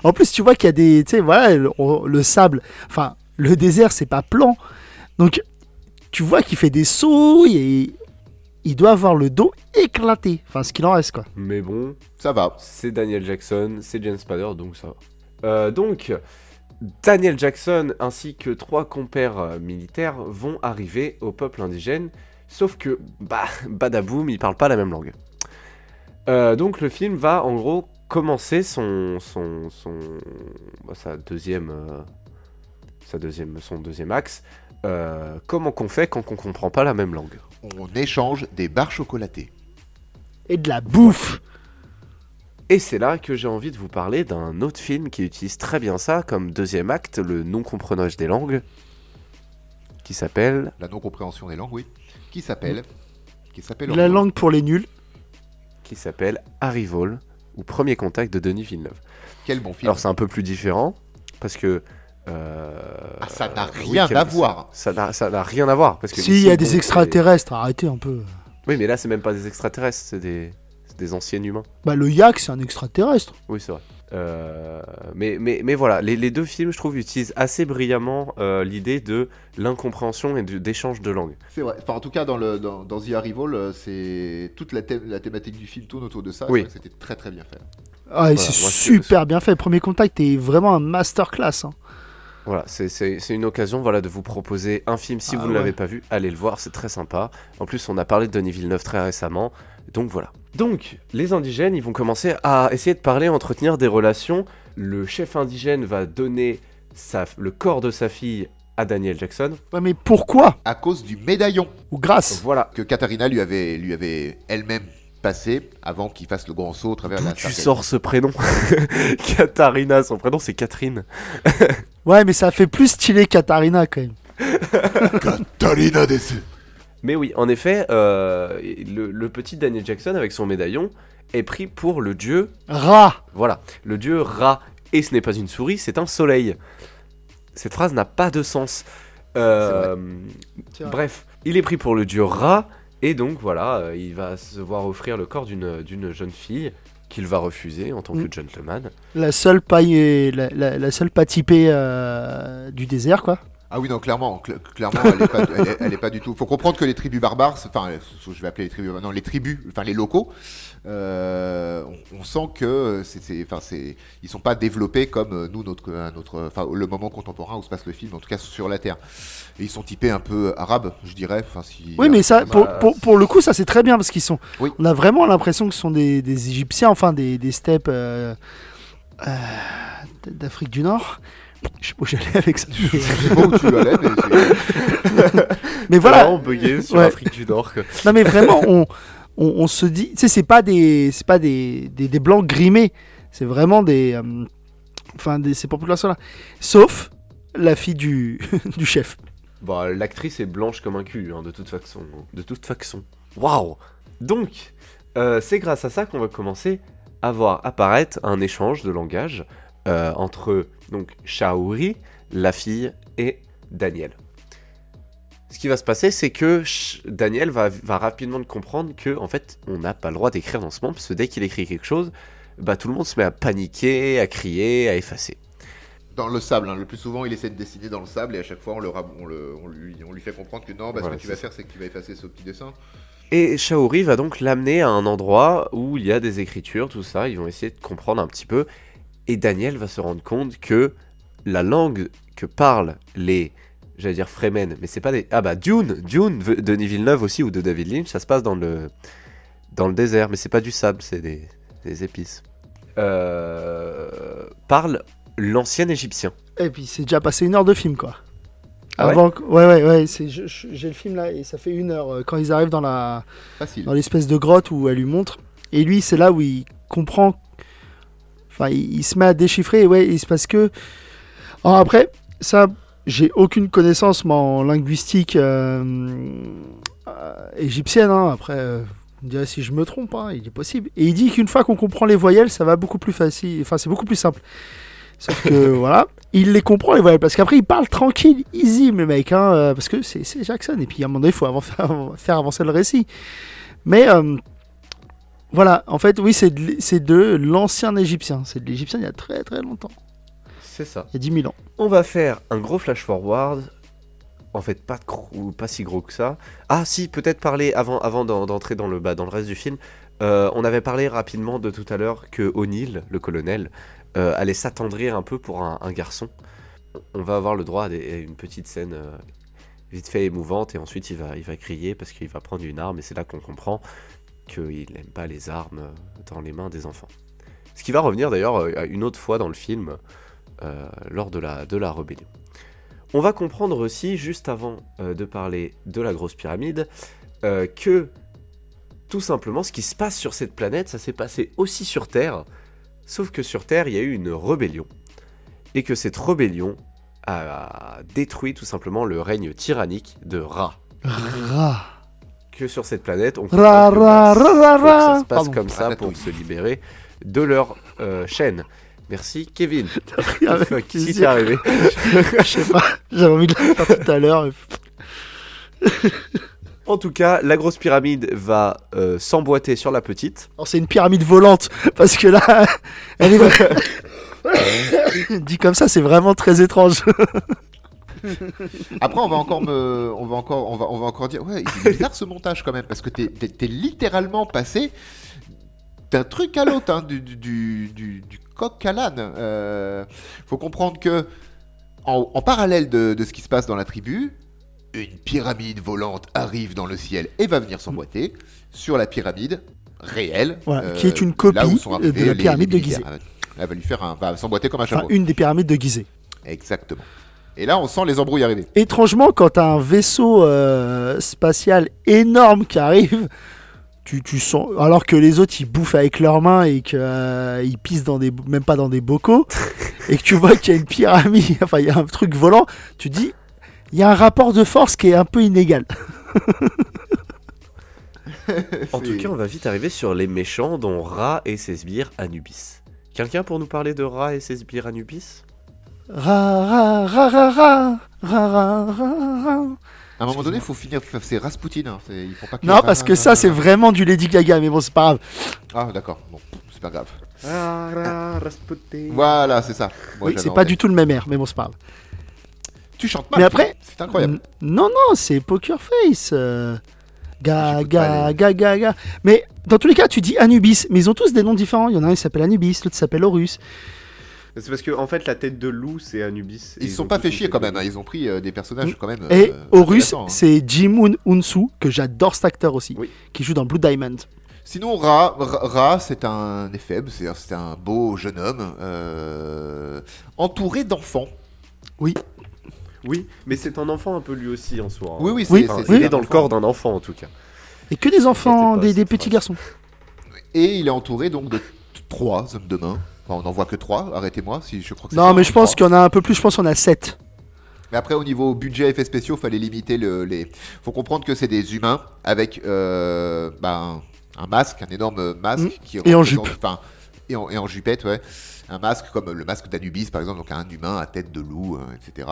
En plus, tu vois qu'il y a des. Tu sais, voilà, le, le sable. Enfin, le désert, c'est pas plan. Donc, tu vois qu'il fait des sauts et il doit avoir le dos éclaté. Enfin, ce qu'il en reste, quoi. Mais bon, ça va. c'est Daniel Jackson, c'est James Spader, donc ça va. Euh, donc, Daniel Jackson ainsi que trois compères euh, militaires vont arriver au peuple indigène, sauf que, bah, badaboum, ils parlent pas la même langue. Euh, donc le film va en gros commencer son, son, son bah, sa deuxième, euh, sa deuxième, son deuxième axe. Euh, comment qu'on fait quand on comprend pas la même langue On échange des barres chocolatées. Et de la bouffe. Et c'est là que j'ai envie de vous parler d'un autre film qui utilise très bien ça comme deuxième acte, le non-comprenage des langues, qui s'appelle La non-compréhension des langues, oui. Qui s'appelle Qui s'appelle La langue pour les nuls. qui s'appelle Arrival ou Premier Contact de Denis Villeneuve. Quel bon film. Alors c'est un peu plus différent parce que euh, Ah, ça n'a rien à voir. Ça n'a rien à voir parce que Si, il y a des extraterrestres, arrêtez un peu. Oui, mais là c'est même pas des extraterrestres, c'est des, anciens humains. Bah, le yak, c'est un extraterrestre. Oui, c'est vrai. Euh, mais, mais, mais voilà, les, les deux films, je trouve, utilisent assez brillamment euh, l'idée de l'incompréhension et d'échange de langue. C'est vrai. Enfin, en tout cas, dans, le, dans, dans The Arrival, euh, c'est toute la, thé- la thématique du film tourne autour de ça. Oui. C'était très très bien fait. Ah, Voilà, c'est- super bien fait. Premier contact est vraiment un masterclass. hein. Voilà, c'est- une occasion voilà, de vous proposer un film. Si Ah vous ne ouais. l'avez pas vu, allez le voir, c'est très sympa. En plus, on a parlé de Denis Villeneuve très récemment. Donc voilà. Donc, les indigènes, ils vont commencer à essayer de parler, entretenir des relations. Le chef indigène va donner sa- le corps de sa fille à Daniel Jackson. Ouais, mais pourquoi? À cause du médaillon Ou grâce Voilà. que Katharina lui avait, lui avait elle-même passé avant qu'il fasse le grand saut au travers de la tu sors ce prénom <laughs> Katharina, son prénom c'est Catherine. <laughs> Ouais, mais ça fait plus stylé Katharina quand même. <laughs> Katharina des... Mais oui, en effet, euh, le, le petit Daniel Jackson avec son médaillon est pris pour le dieu, Ra voilà, le dieu Ra. Et ce n'est pas une souris, c'est un soleil. Cette phrase n'a pas de sens. Euh, bref, il est pris pour le dieu Ra, et donc voilà, euh, il va se voir offrir le corps d'une d'une jeune fille qu'il va refuser en tant Mm. que gentleman. La seule paille, la, la- la seule pas typée euh, du désert, quoi. Ah oui, non, clairement, cl- clairement, elle est pas, elle est- elle est pas du tout. Faut comprendre que les tribus barbares, enfin, je vais appeler les tribus, non, les tribus, enfin les locaux, euh, on, on sent que c'est, enfin, c'est, ils sont pas développés comme euh, nous, notre, notre, enfin, le moment contemporain où se passe le film, en tout cas sur la Terre. Et ils sont typés un peu arabes, je dirais. Enfin, si, Oui, mais ça, pour, pour, pour le coup, ça c'est très bien parce qu'ils sont. Oui. On a vraiment l'impression que ce sont des, des Égyptiens, enfin des, des steppes euh, euh, d'Afrique du Nord. Je sais pas où j'allais avec ça. Je sais pas où tu allais, mais <laughs> Mais voilà. Vraiment bugué sur Ouais. Afrique du Nord. quoi. Non, mais vraiment, on, on, se dit. Tu sais, c'est pas des, c'est pas des, des, des blancs grimés. C'est vraiment des. euh, Enfin, des, ces populations-là. Sauf la fille du, <laughs> du chef. Bah, l'actrice est blanche comme un cul, hein, de toute façon. De toute façon. Waouh Donc, euh, c'est grâce à ça qu'on va commencer à voir apparaître un échange de langage euh, entre donc Shaori, la fille, et Daniel. Ce qui va se passer, c'est que Daniel va, va rapidement comprendre que, en fait, on n'a pas le droit d'écrire dans ce monde, parce que dès qu'il écrit quelque chose, bah, tout le monde se met à paniquer, à crier, à effacer. dans le sable. hein. Le plus souvent, il essaie de dessiner dans le sable et à chaque fois, on, le, on, le- on lui, on lui fait comprendre que non, bah, Voilà, ce que tu vas faire, c'est que tu vas effacer ce petit dessin. Et Shaori va donc l'amener à un endroit où il y a des écritures, tout ça, ils vont essayer de comprendre un petit peu. Et Daniel va se rendre compte que la langue que parlent les, j'allais dire Fremen, mais c'est pas des... Ah bah Dune, Dune de Denis Villeneuve aussi, ou de David Lynch, ça se passe dans le, dans le désert, mais c'est pas du sable, c'est des, des épices. Euh, parle l'ancien égyptien. Et puis c'est déjà passé une heure de film, quoi. Ah ouais Avant que- ouais, ouais, ouais. c'est- J'ai le film là et ça fait une heure euh, quand ils arrivent dans la Facile. dans l'espèce de grotte où elle lui montre. Et lui, c'est là où il comprend. Enfin, il, il se met à déchiffrer. Et ouais, il se passe que. Alors après, ça, j'ai aucune connaissance moi, en linguistique euh, euh, égyptienne. hein. Après, euh, vous me direz si je me trompe. hein, il est possible. Et il dit qu'une fois qu'on comprend les voyelles, ça va beaucoup plus facile. Enfin, c'est beaucoup plus simple. Sauf que <laughs> voilà, il les comprend les voyelles parce qu'après il parle tranquille, easy, le mec, hein, parce que c'est Jackson et puis à un moment donné il faut avant- <laughs> faire, avancer le récit. Mais euh, voilà, en fait, oui, c'est de, de l'ancien égyptien. C'est de l'égyptien il y a très très longtemps, C'est ça. il y a 10 000 ans. On va faire un gros flash forward. En fait, pas, ou pas si gros que ça. Ah, si, peut-être parler avant, avant d'en- d'entrer dans le, bah, dans le reste du film. Euh, on avait parlé rapidement de tout à l'heure que O'Neill, le colonel, euh, allait s'attendrir un peu pour un, un garçon. On va avoir le droit à, des- à une petite scène euh, vite fait émouvante et ensuite il va, il va crier parce qu'il va prendre une arme et c'est là qu'on comprend qu'il n'aime pas les armes dans les mains des enfants. Ce qui va revenir d'ailleurs une autre fois dans le film lors de la, de la rébellion. On va comprendre aussi, juste avant euh, de parler de la grosse pyramide, euh, que tout simplement ce qui se passe sur cette planète, ça s'est passé aussi sur Terre, sauf que sur Terre, il y a eu une rébellion, et que cette rébellion a détruit tout simplement le règne tyrannique de Ra. Ra. Que sur cette planète, on Ra, comprend que, ra, ra, faut ra, que ça se passe Pardon. comme ça pour se libérer de leur euh, chaîne. Merci Kevin. <laughs> Qu'est-ce qui t'est arrivé <laughs> Je sais pas, j'avais envie de le faire tout à l'heure. mais- <laughs> En tout cas, la grosse pyramide va euh, s'emboîter sur la petite. C'est une pyramide volante parce que là, elle est. Dit comme ça, c'est vraiment très étrange. Après, on va encore me, on va encore, on va, on va encore dire, ouais, il est bizarre ce montage quand même, parce que t'es, t'es littéralement passé d'un truc à l'autre, hein, du, du, du, du- du coq à l'âne. Euh, faut comprendre que, en, en parallèle de, de ce qui se passe dans la tribu, une pyramide volante arrive dans le ciel et va venir s'emboîter sur la pyramide réelle, Voilà, qui est une copie de la pyramide de Gizeh. Elle va lui faire un, va s'emboîter comme un Enfin, chameau. une des pyramides de Gizeh. Exactement. Et là, on sent les embrouilles arriver. Étrangement, quand t'as un vaisseau euh, spatial énorme qui arrive, tu, tu sens. Alors que les autres ils bouffent avec leurs mains et qu'ils pissent dans des, même pas dans des bocaux, <laughs> et que tu vois qu'il y a une pyramide, <laughs> enfin il y a un truc volant, tu dis, il y a un rapport de force qui est un peu inégal. <laughs> En tout cas, on va vite arriver sur les méchants, dont Ra et ses sbires Anubis. Quelqu'un pour nous parler de Ra et ses sbires Anubis? Ra ra ra ra ra ra ra ra ra. À un moment donné, il faut finir. C'est Rasputin. Hein. c'est- Il faut pas que- Non, parce que ça c'est vraiment du Lady Gaga, mais bon c'est pas grave. Ah, d'accord. Bon, c'est pas grave. Rasputin. Voilà, c'est ça. Moi, Oui, j'avais c'est pas du tout le même air, mais bon c'est pas grave. Tu chantes mal. Mais après- c'est incroyable. Non, non, c'est Poker Face. euh, Ga, J'écoute ga, pas les- ga, ga, ga. Mais dans tous les cas, tu dis Anubis, mais ils ont tous des noms différents. Il y en a un qui s'appelle Anubis, l'autre s'appelle Horus. C'est parce que en fait la tête de loup c'est Anubis. Ils se sont ont pas fait chier quand même. hein. Ils ont pris euh, des personnages quand même. Et euh, Horus, hein. c'est Jimun Unsu, que j'adore cet acteur aussi, Oui. qui joue dans Blue Diamond. Sinon, Ra, Ra, Ra, c'est un éphèbe, c'est c'est un beau jeune homme euh, entouré d'enfants. Oui, mais c'est un enfant un peu lui aussi en soi. hein. Oui, oui, Oui, c'est Enfin, c'est- il est dans le corps d'un enfant en tout cas. Et que des enfants, pas des, des petits garçons. Et il est entouré donc de trois hommes de main. Enfin, on n'en voit que trois, arrêtez-moi si je crois que Non, mais je pense qu'il y en a un peu plus, je pense qu'on a 7. Mais après, au niveau budget effets spéciaux, fallait limiter le, les. Faut comprendre que c'est des humains avec euh, bah, un, un masque, un énorme masque Mm. qui Et en jupe. enfin, et en, et en jupette, ouais. Un masque comme le masque d'Anubis, par exemple, donc un humain à tête de loup, euh, etc.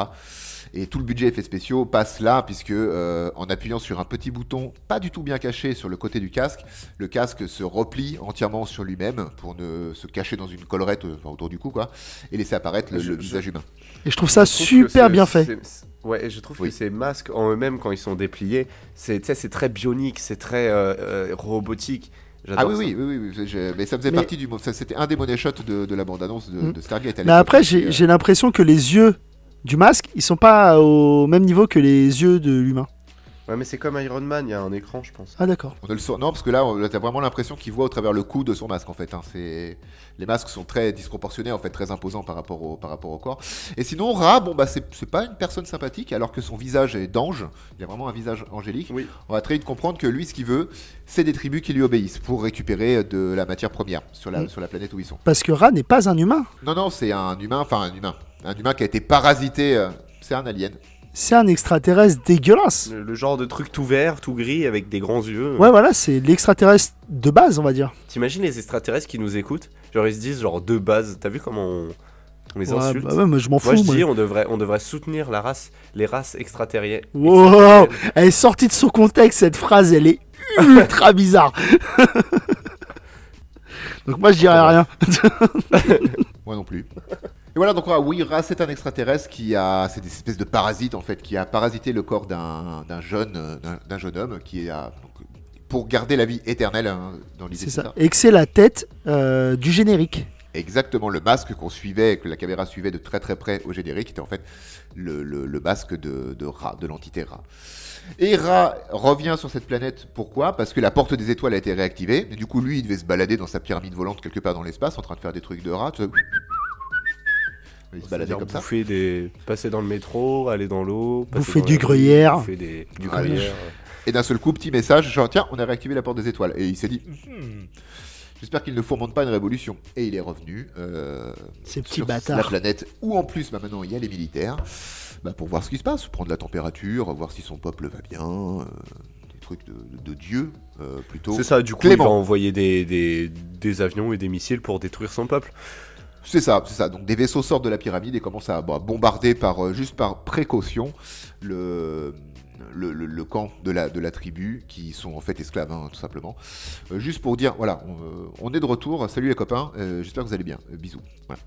Et tout le budget effets spéciaux passe là, puisque euh, en appuyant sur un petit bouton pas du tout bien caché sur le côté du casque, le casque se replie entièrement sur lui-même pour ne se cacher dans une collerette euh, enfin, autour du cou, quoi, et laisser apparaître le, Je- le je- visage humain. Et je trouve ça Je trouve que super bien fait. Ouais, et je trouve Oui. que ces masques en eux-mêmes, quand ils sont dépliés, c'est très bionique, c'est très euh, euh, robotique. Ah oui, ça. oui, oui, oui, je- mais ça faisait Mais- partie du. ça, C'était un des money shots de, de la bande-annonce de, Mm. de Stargate. à Mais après, euh, j'ai l'impression que les yeux du masque, ils sont pas au même niveau que les yeux de l'humain. Ouais, mais c'est comme Iron Man, il y a un écran, je pense. Ah, d'accord. on ne le sent- Non, parce que là, on a vraiment l'impression qu'il voit au travers le cou de son masque, en fait. hein. C'est les masques sont très disproportionnés, en fait, très imposants par rapport au, par rapport au corps. Et sinon, Ra, bon bah c'est c'est pas une personne sympathique, alors que son visage est d'ange. Il a vraiment un visage angélique. Oui. On va très vite comprendre que lui, ce qu'il veut, c'est des tribus qui lui obéissent pour récupérer de la matière première sur la, Mm. sur la planète où ils sont. Parce que Ra n'est pas un humain. Non, non, c'est un humain, enfin un humain, un humain qui a été parasité. euh, c'est un alien. C'est un extraterrestre dégueulasse. Le, le genre de truc tout vert, tout gris, avec des grands yeux. Ouais, voilà, c'est l'extraterrestre de base, on va dire. T'imagines les extraterrestres qui nous écoutent? Genre ils se disent genre de base. T'as vu comment on, on les Ouais, insulte? bah ouais, mais je m'en fous. Moi je moi. dis on devrait, on devrait soutenir la race, les races extraterriennes. Wow, elle est sortie de son contexte, cette phrase, elle est ultra bizarre. <laughs> Donc moi, je dirais rien. <laughs> Moi non plus. Et voilà, donc oui, Ra, c'est un extraterrestre qui a, c'est des espèces de parasites en fait, qui a parasité le corps d'un jeune, euh, d'un- jeune homme qui a, donc, pour garder la vie éternelle hein, dans l'idée. C'est ça. Et que c'est la tête euh, du générique. Exactement, le masque qu'on suivait, que la caméra suivait de très très près au générique, était en fait le, le- le masque de, de Ra, de l'entité Ra. Et Ra revient sur cette planète, pourquoi? Parce que la porte des étoiles a été réactivée, et du coup lui il devait se balader dans sa pyramide volante quelque part dans l'espace en train de faire des trucs de Ra. Il se baladait C'est-à-dire comme ça. bouffer des, passer dans le métro, aller dans l'eau, Bouffer dans du la gruyère. bouffer des, du Ah, gruyère. Et d'un seul coup, petit message, genre tiens, on a réactivé la porte des étoiles. Et il s'est dit, Hmm, j'espère qu'il ne fourmente pas une révolution. Et il est revenu euh, Ces petits sur la bâtards. planète où en plus, bah, maintenant, il y a les militaires, bah, pour voir ce qui se passe, prendre la température, voir si son peuple va bien, euh, des trucs de, de Dieu euh, plutôt. C'est ça, du coup, Clément. il va envoyer des, des, des avions et des missiles pour détruire son peuple. C'est ça, c'est ça. Donc des vaisseaux sortent de la pyramide et commencent à bah, bombarder par euh, juste par précaution le, le, le- le camp de la, de la tribu qui sont en fait esclaves, hein, tout simplement. Euh, juste pour dire, voilà, on, euh, on est de retour. Salut les copains, euh, j'espère que vous allez bien. Euh, bisous. Voilà.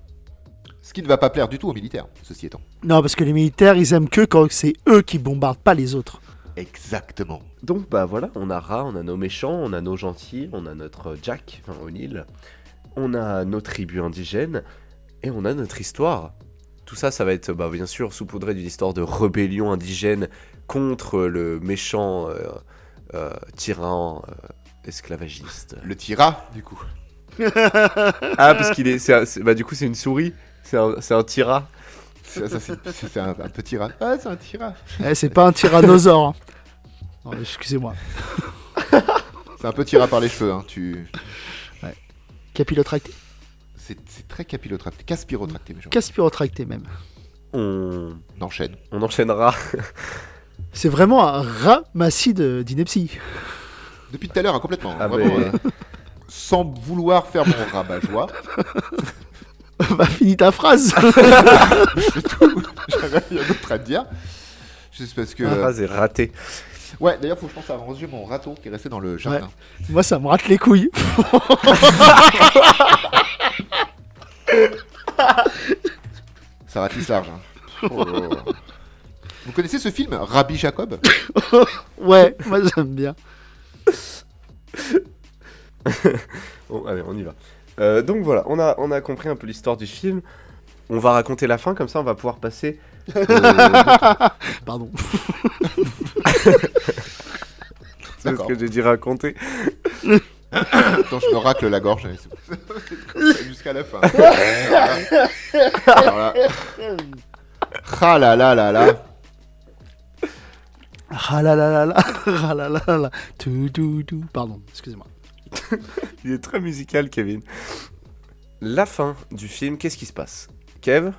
Ce qui ne va pas plaire du tout aux militaires, ceci étant. Non, parce que les militaires, ils aiment que quand c'est eux qui bombardent, pas les autres. Exactement. Donc, bah voilà, on a Ra, on a nos méchants, on a nos gentils, on a notre Jack, enfin O'Neill, on a nos tribus indigènes, et on a notre histoire. Tout ça, ça va être bah, bien sûr saupoudré d'une histoire de rébellion indigène contre le méchant euh, euh, tyran euh, esclavagiste. Le tira, du coup. Ah, parce qu'il est. c'est un- c'est- bah, du coup, c'est une souris. C'est un, c'est un tira. C'est ça, un, un petit rat. Ah, c'est un tira. Eh, c'est pas un tyrannosaure. hein. Non, Excusez-moi. C'est un petit rat par les cheveux. Hein. Tu... Capillotracté. C'est très capillotracté, caspirotracté, mes gens. Caspirotracté même. On, On enchaîne. on enchaînera. C'est vraiment un ramassis de- d'ineptie. Depuis tout à l'heure, hein, complètement. Ah, Vraiment, mais- euh, sans vouloir faire mon rabat-joie. bah, <laughs> finis ta phrase. J'avais rien d'autre à te dire. Juste parce que. La phrase est ratée. Ouais, d'ailleurs, faut que je pense à ranger mon râteau qui est resté dans le jardin. Moi, ça me rate les couilles. <laughs> Ça ratisse large. hein. Oh. Vous connaissez ce film, Rabbi Jacob? <laughs> Ouais, moi j'aime bien. <laughs> Bon, allez, on y va. Euh, donc voilà, on a, on a compris un peu l'histoire du film. On va raconter la fin, comme ça on va pouvoir passer. euh, Pardon. C'est ce que j'ai dit raconter. Attends, je me racle la gorge. <laughs> Jusqu'à la fin. Alors là. Ah là là là là. Ah là là là là, ah là là là là, tout tout tout. Pardon, excusez-moi. Il est très musical, Kevin. La fin du film, qu'est-ce qui se passe? Kev?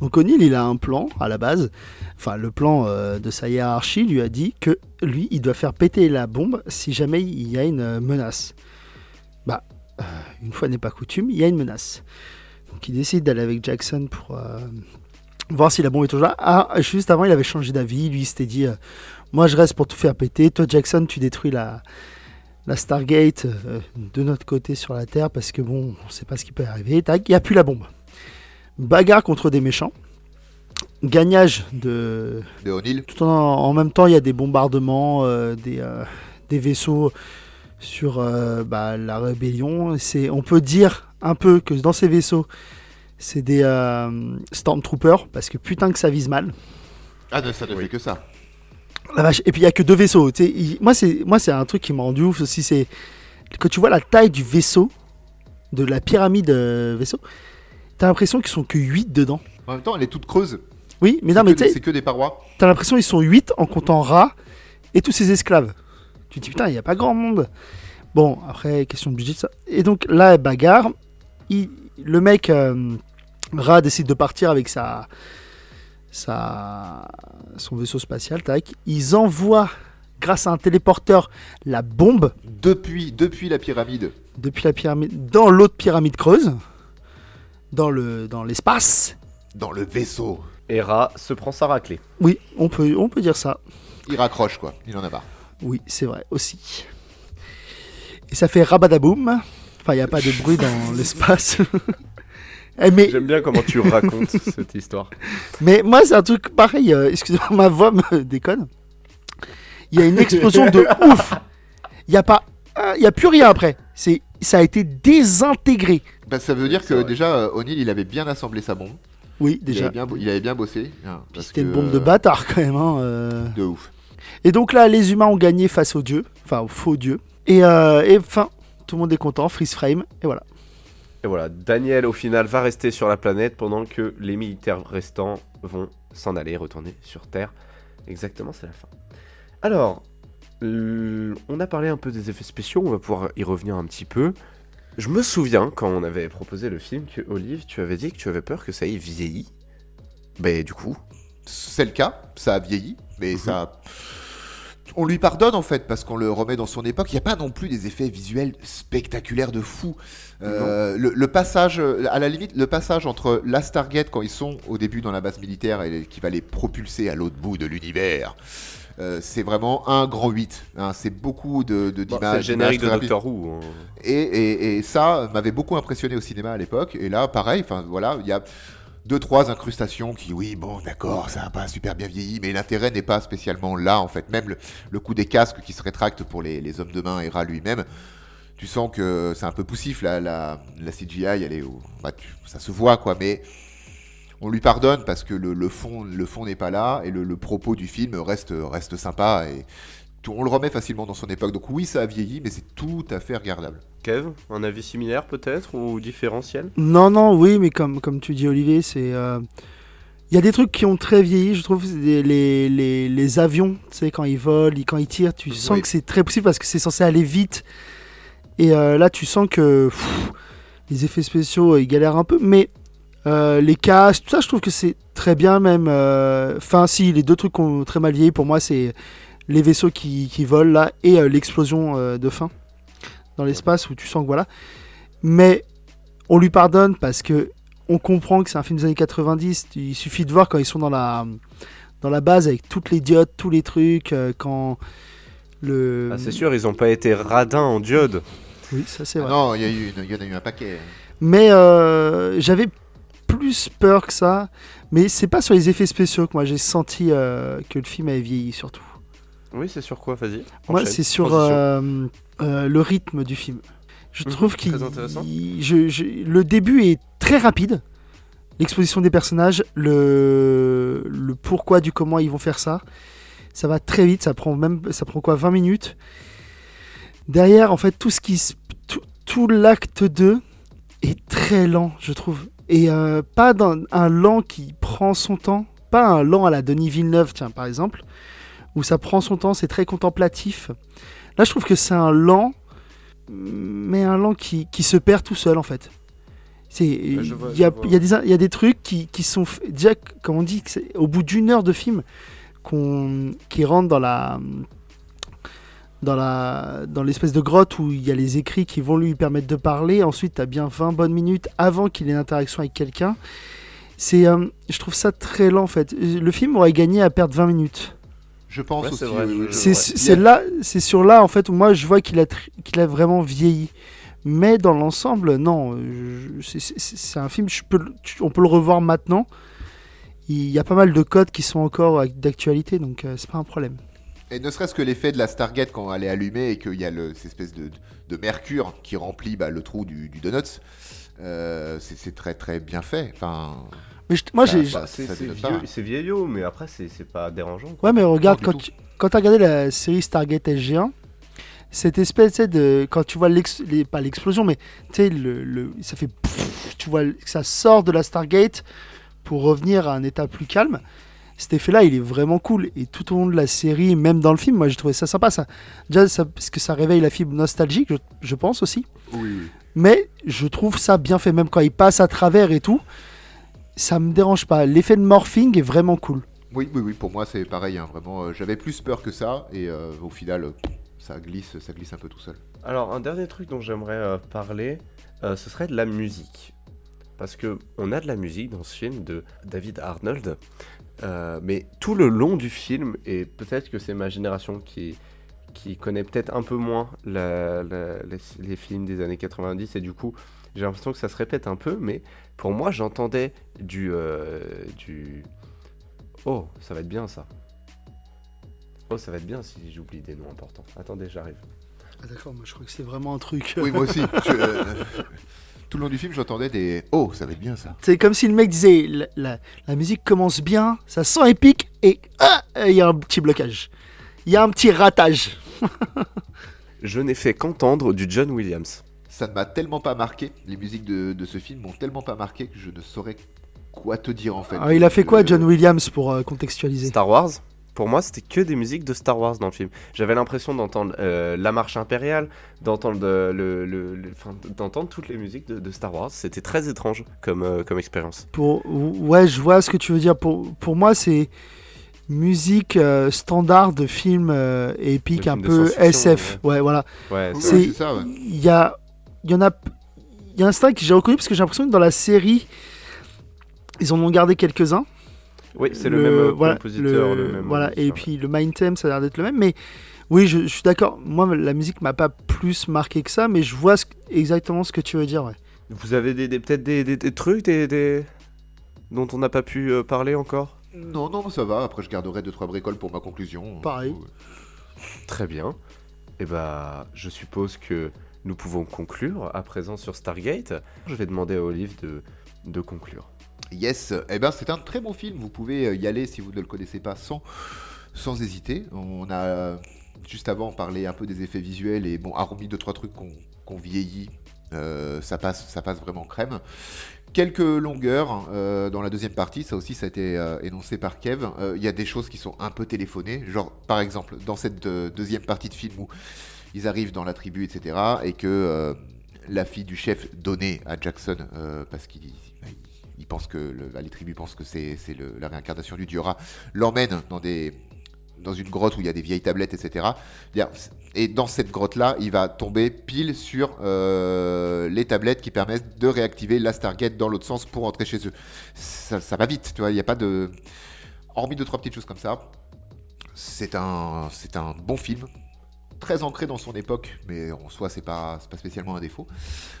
Donc O'Neill, il a un plan à la base. Enfin, le plan euh, de sa hiérarchie lui a dit que lui, il doit faire péter la bombe si jamais il y a une euh, menace. Bah, euh, une fois n'est pas coutume, il y a une menace. Donc il décide d'aller avec Jackson pour voir si la bombe est toujours là. Ah, juste avant, il avait changé d'avis. Lui, il s'était dit Moi, je reste pour tout faire péter. Toi, Jackson, tu détruis la, la Stargate de notre côté sur la Terre parce que bon, on sait pas ce qui peut arriver. Tac, il n'y a plus la bombe. Bagarre contre des méchants. Gagnage de. De O'Neill. Tout en, en même temps, il y a des bombardements, euh, des, euh, des vaisseaux sur euh, bah, la rébellion. C'est, on peut dire un peu que dans ces vaisseaux, c'est des euh, Stormtroopers, parce que putain que ça vise mal. Ah, ça ne Oui. fait que ça. La vache. Et puis il y a que deux vaisseaux. Il- moi, c'est moi, c'est un truc qui m'a rendu ouf aussi. C'est que tu vois la taille du vaisseau, de la pyramide euh, vaisseau. T'as l'impression qu'ils sont que 8 dedans. En même temps, elle est toute creuse. Oui, mais non, mais tu C'est que des parois. t'as l'impression qu'ils sont 8 en comptant Ra et tous ses esclaves. Tu te dis putain, il n'y a pas grand monde. Bon, après, question de budget, ça. Et donc là, bagarre. Il- le mec, euh, Ra décide de partir avec sa, sa, son vaisseau spatial. Tac. Ils envoient, grâce à un téléporteur, la bombe Depuis, depuis la pyramide. depuis la pyramide dans l'autre pyramide creuse, dans le dans l'espace. Dans le vaisseau. Hera se prend sa raclée. Oui, on peut on peut dire ça. Il raccroche, quoi. Il en a marre. Oui, c'est vrai aussi. Et ça fait rabadaboum. Enfin, il n'y a pas de bruit dans <laughs> l'espace. <laughs> Eh, mais, J'aime bien comment tu racontes <laughs> cette histoire. mais moi, c'est un truc pareil. euh, Excusez-moi, ma voix me déconne. Il y a une explosion de ouf. Il n'y a pas. Il y a plus rien après. C'est, ça a été désintégré. Bah, ça veut dire que vrai. déjà, euh, O'Neill, il avait bien assemblé sa bombe. Oui, Il déjà. avait bien, bo- il avait bien bossé. parce C'était une bombe de euh, bâtard quand même. hein, euh. De ouf. Et donc là, les humains ont gagné face aux dieux. Enfin, aux faux dieux. Et, euh, et enfin, tout le monde est content. Freeze frame. Et voilà. Et voilà, Daniel au final va rester sur la planète pendant que les militaires restants vont s'en aller, retourner sur Terre. Exactement, c'est la fin. Alors, on a parlé un peu des effets spéciaux, on va pouvoir y revenir un petit peu. Je me souviens, quand on avait proposé le film, que Olive, tu avais dit que tu avais peur que ça ait vieilli. Ben du coup, C'est le cas. Ça a vieilli. Mais Mhm. ça. On lui pardonne en fait parce qu'on le remet dans son époque. Il n'y a pas non plus des effets visuels spectaculaires de fou. Euh, le, le passage, à la limite, le passage entre la Stargate quand ils sont au début dans la base militaire et qui va les propulser à l'autre bout de l'univers. Euh, c'est vraiment un grand 8. hein. c'est beaucoup de, de bon, d'images. c'est le générique de Doctor Who. hein. Et, et- et ça m'avait beaucoup impressionné au cinéma à l'époque. Et là, pareil, enfin voilà, il y a deux, trois incrustations qui, oui, bon, d'accord, ça n'a pas super bien vieilli, mais l'intérêt n'est pas spécialement là, en fait. Même le, le coup des casques qui se rétractent pour les, les hommes de main et Ra lui-même, tu sens que c'est un peu poussif, là, la, la CGI, elle est au- bah, tu- ça se voit, quoi, mais on lui pardonne parce que le, le fond, le fond n'est pas là et le, le propos du film reste, reste sympa et tout- on le remet facilement dans son époque. Donc oui, ça a vieilli, mais c'est tout à fait regardable. Kev, un avis similaire peut-être ou différentiel? Non, non, oui, mais comme, comme tu dis, Olivier, c'est. euh, Il y a des trucs qui ont très vieilli, je trouve. les, les, les avions, tu sais, quand ils volent, quand ils tirent, tu sens Oui. que c'est très possible parce que c'est censé aller vite. Et euh, là, tu sens que pff, les effets spéciaux, euh, ils galèrent un peu. Mais euh, les casques, tout ça, je trouve que c'est très bien, même. euh, Enfin, si, les deux trucs qui ont très mal vieilli, pour moi, c'est les vaisseaux qui, qui volent là et euh, l'explosion euh, de fin dans l'espace où tu sens que voilà. Mais on lui pardonne parce que on comprend que c'est un film des années 90. Il suffit de voir quand ils sont dans la, dans la base avec toutes les diodes, tous les trucs, euh, quand le. Ah, c'est sûr, ils n'ont pas été radins en diode. Oui, ça c'est Ah vrai. non, il y, a eu une- il y en a eu un paquet. Mais euh, j'avais plus peur que ça, mais c'est pas sur les effets spéciaux que moi j'ai senti euh, que le film avait vieilli surtout. Oui, c'est sur quoi? Vas-y. Moi, c'est sur euh, euh, le rythme du film. Je Mhm, trouve qu'il. je- je- le début est très rapide. L'exposition des personnages, le, le pourquoi du comment ils vont faire ça. Ça va très vite, ça prend même ça prend quoi 20 minutes. Derrière, en fait, tout ce qui tout, tout l'acte 2 est très lent, je trouve. Et euh, pas dans un lent qui prend son temps, pas un lent à la Denis Villeneuve, tiens, par exemple, où ça prend son temps, c'est très contemplatif. Là, je trouve que c'est un lent, mais un lent qui, qui se perd tout seul, en fait. Il y, y, a des- trucs qui, qui sont déjà, comme on dit, au bout d'une heure de film, qu'on, qui rentrent dans la dans la dans l'espèce de grotte où il y a les écrits qui vont lui permettre de parler. Ensuite, tu as bien 20 bonnes minutes avant qu'il ait une interaction avec quelqu'un. C'est, euh, je trouve ça très lent en fait. Le film aurait gagné à perdre 20 minutes. Je pense Ouais, c'est aussi. C'est c'est là, c'est sur là en fait où moi je vois qu'il a qu'il a vraiment vieilli. Mais dans l'ensemble, non. je- c'est- un film, je peux, le- tu- on peut le revoir maintenant. Il y a pas mal de codes qui sont encore ac- d'actualité, donc euh, c'est pas un problème. Et ne serait-ce que l'effet de la Stargate quand elle est allumée et qu'il y a le, cette espèce de, de mercure qui remplit bah, le trou du, du donut, euh, c'est c'est très très bien fait. Enfin, Mais je- moi Ça- j'ai, ça- c'est ça c'est dénote pas. vieux- c'est vieillot, mais après, c'est c'est pas dérangeant. quoi. Ouais, mais regarde, Non, quand tu quand as regardé la série Stargate SG1, cette espèce tu sais, de. Quand tu vois l'ex- les, pas l'explosion, mais tu sais, le, le- ça fait. tu vois que ça sort de la Stargate pour revenir à un état plus calme. Cet effet-là, il est vraiment cool. Et tout au long de la série, même dans le film, moi j'ai trouvé ça sympa. Ça, déjà, ça, parce que ça réveille la fibre nostalgique, je, je pense aussi. oui. Mais je trouve ça bien fait, même quand il passe à travers et tout. Ça me dérange pas. L'effet de morphing est vraiment cool. Oui, oui, oui, pour moi c'est pareil. hein, vraiment, euh, j'avais plus peur que ça et euh, au final, euh, ça glisse, ça glisse un peu tout seul. Alors, un dernier truc dont j'aimerais euh, parler, euh, ce serait de la musique. Parce que on a de la musique dans ce film de David Arnold, euh, mais tout le long du film, et peut-être que c'est ma génération qui, qui connaît peut-être un peu moins la- la- les, les films des années 90, et du coup, j'ai l'impression que ça se répète un peu, mais pour moi, j'entendais du, euh, du... Oh, ça va être bien ça. Oh, ça va être bien si j'oublie des noms importants. Attendez, j'arrive. Ah, D'accord, moi je crois que c'est vraiment un truc. Oui, moi aussi. je- euh, <laughs> tout le long du film, j'entendais des Oh, ça va être bien ça. C'est comme si le mec disait la, la- la musique commence bien, ça sent épique et ah, il y a un petit blocage. Il y a un petit ratage. <laughs> Je n'ai fait qu'entendre du John Williams. Ça ne m'a tellement pas marqué. Les musiques de, de ce film m'ont tellement pas marqué que je ne saurais quoi te dire en fait. Alors, il a fait quoi Euh, John Williams pour euh, contextualiser? Star Wars Pour moi, c'était que des musiques de Star Wars dans le film. J'avais l'impression d'entendre euh, La Marche Impériale, d'entendre de- le, le- le- enfin, d'entendre toutes les musiques de, de Star Wars. C'était très étrange comme, euh, comme expérience. pour, Ouais, je vois ce que tu veux dire. Pour, pour moi, c'est musique euh, standard de film euh, épique, un film peu SF. Ouais, voilà. Ouais, c'est- ouais. Il y a, il y en a, il y a un style que j'ai reconnu parce que j'ai l'impression que dans la série, ils en ont gardé quelques-uns. Oui, c'est le, même euh, voilà, compositeur, le- le, même. voilà, euh, et puis le mind theme, ça a l'air d'être le même. Mais oui, je, je suis d'accord. Moi, la musique m'a pas plus marqué que ça, mais je vois ce- exactement ce que tu veux dire. Ouais. Vous avez des, des- peut-être des, des- des trucs des, des- dont on n'a pas pu euh, parler encore? Non, non, ça va. Après, je garderai deux trois bricoles pour ma conclusion. Pareil. Très bien. Et bah, je suppose que nous pouvons conclure à présent sur Stargate. Je vais demander à Olive de, de conclure. Yes, eh ben c'est un très bon film. Vous pouvez euh, y aller si vous ne le connaissez pas sans, sans hésiter. On a juste avant parlé un peu des effets visuels et bon, hormis deux trois trucs qu'on qu'on vieillit, euh, ça passe, ça passe vraiment crème. Quelques longueurs euh, dans la deuxième partie, ça aussi ça a été énoncé par Kev. Il y a des choses qui sont un peu téléphonées, genre par exemple dans cette deuxième partie de film où ils arrivent dans la tribu, etc. et que la fille du chef donnait à Jackson parce qu'il bah, il- il pense que le, bah, les tribus pensent que c'est la réincarnation du Diora, l'emmène dans des dans une grotte où il y a des vieilles tablettes, etc. Et dans cette grotte-là, il va tomber pile sur euh, les tablettes qui permettent de réactiver la Stargate dans l'autre sens pour entrer chez eux. Ça, va vite, tu vois, il a pas de... Hormis deux, trois petites choses comme ça, c'est un, c'est un bon film, très ancré dans son époque, mais en soi, c'est pas, spécialement un défaut.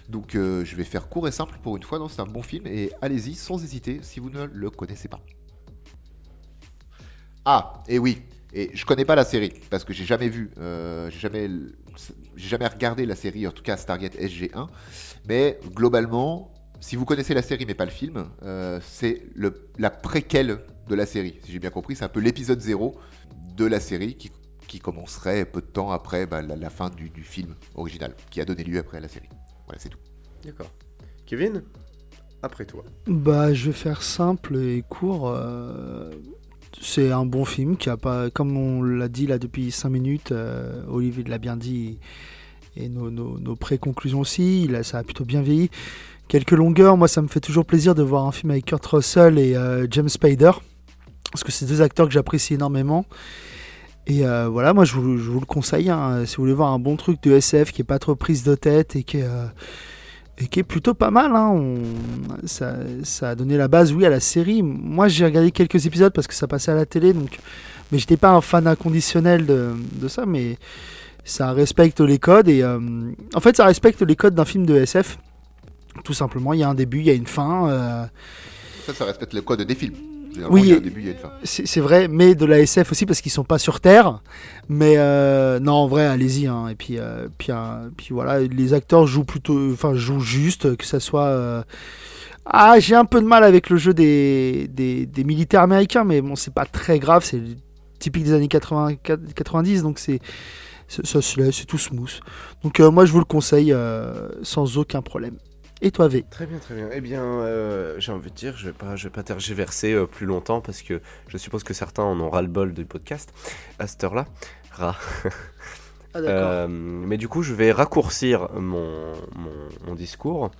Donc, euh, je vais faire court et simple pour une fois. Non, c'est un bon film et allez-y sans hésiter si vous ne le connaissez pas. Ah, et oui, et je connais pas la série parce que j'ai jamais vu, euh, j'ai jamais, regardé la série, en tout cas Stargate SG1. Mais globalement, si vous connaissez la série mais pas le film, euh, c'est la préquelle de la série. Si j'ai bien compris, c'est un peu l'épisode 0 de la série qui, qui commencerait peu de temps après bah, la, la fin du, du film original, qui a donné lieu après à la série. Voilà, c'est tout. D'accord. Kevin, après toi. Bah, je vais faire simple et court. euh, C'est un bon film qui a pas, comme on l'a dit là depuis 5 minutes, euh, Olivier l'a bien dit et nos, nos, nos pré-conclusions aussi, il a, ça a plutôt bien vieilli. Quelques longueurs, moi ça me fait toujours plaisir de voir un film avec Kurt Russell et euh, James Spader, parce que c'est deux acteurs que j'apprécie énormément. Et euh, voilà, moi je vous, le conseille, hein, si vous voulez voir un bon truc de SF qui est pas trop prise de tête et qui est, euh, plutôt pas mal. Hein. Ça, a donné la base, oui, à la série. Moi, j'ai regardé quelques épisodes parce que ça passait à la télé, donc, mais j'étais pas un fan inconditionnel de, ça, mais ça respecte les codes et euh, en fait, ça respecte les codes d'un film de SF. Tout simplement, il y a un début, il y a une fin. Ça, ça respecte le code des films. Généralement, Oui, il y a un et- début, il y a une fin. c'est vrai, mais de la SF aussi parce qu'ils sont pas sur Terre. Mais euh, non, en vrai, allez-y. hein. Et puis, euh, puis, euh, puis voilà, les acteurs jouent plutôt, enfin, jouent juste, que ça soit. euh, Ah, j'ai un peu de mal avec le jeu des, des, des militaires américains, mais bon, c'est pas très grave. C'est typique des années 80, 90, donc c'est c'est tout smooth. Donc moi, je vous le conseille sans aucun problème. Et toi, V Très bien, très bien. Eh bien, euh, j'ai envie de dire, je vais pas, je vais pas tergiverser euh, plus longtemps parce que je suppose que certains en ont ras le bol du podcast à cette heure-là. Ras. <laughs> Ah, Euh, mais du coup, je vais raccourcir mon, mon, mon discours.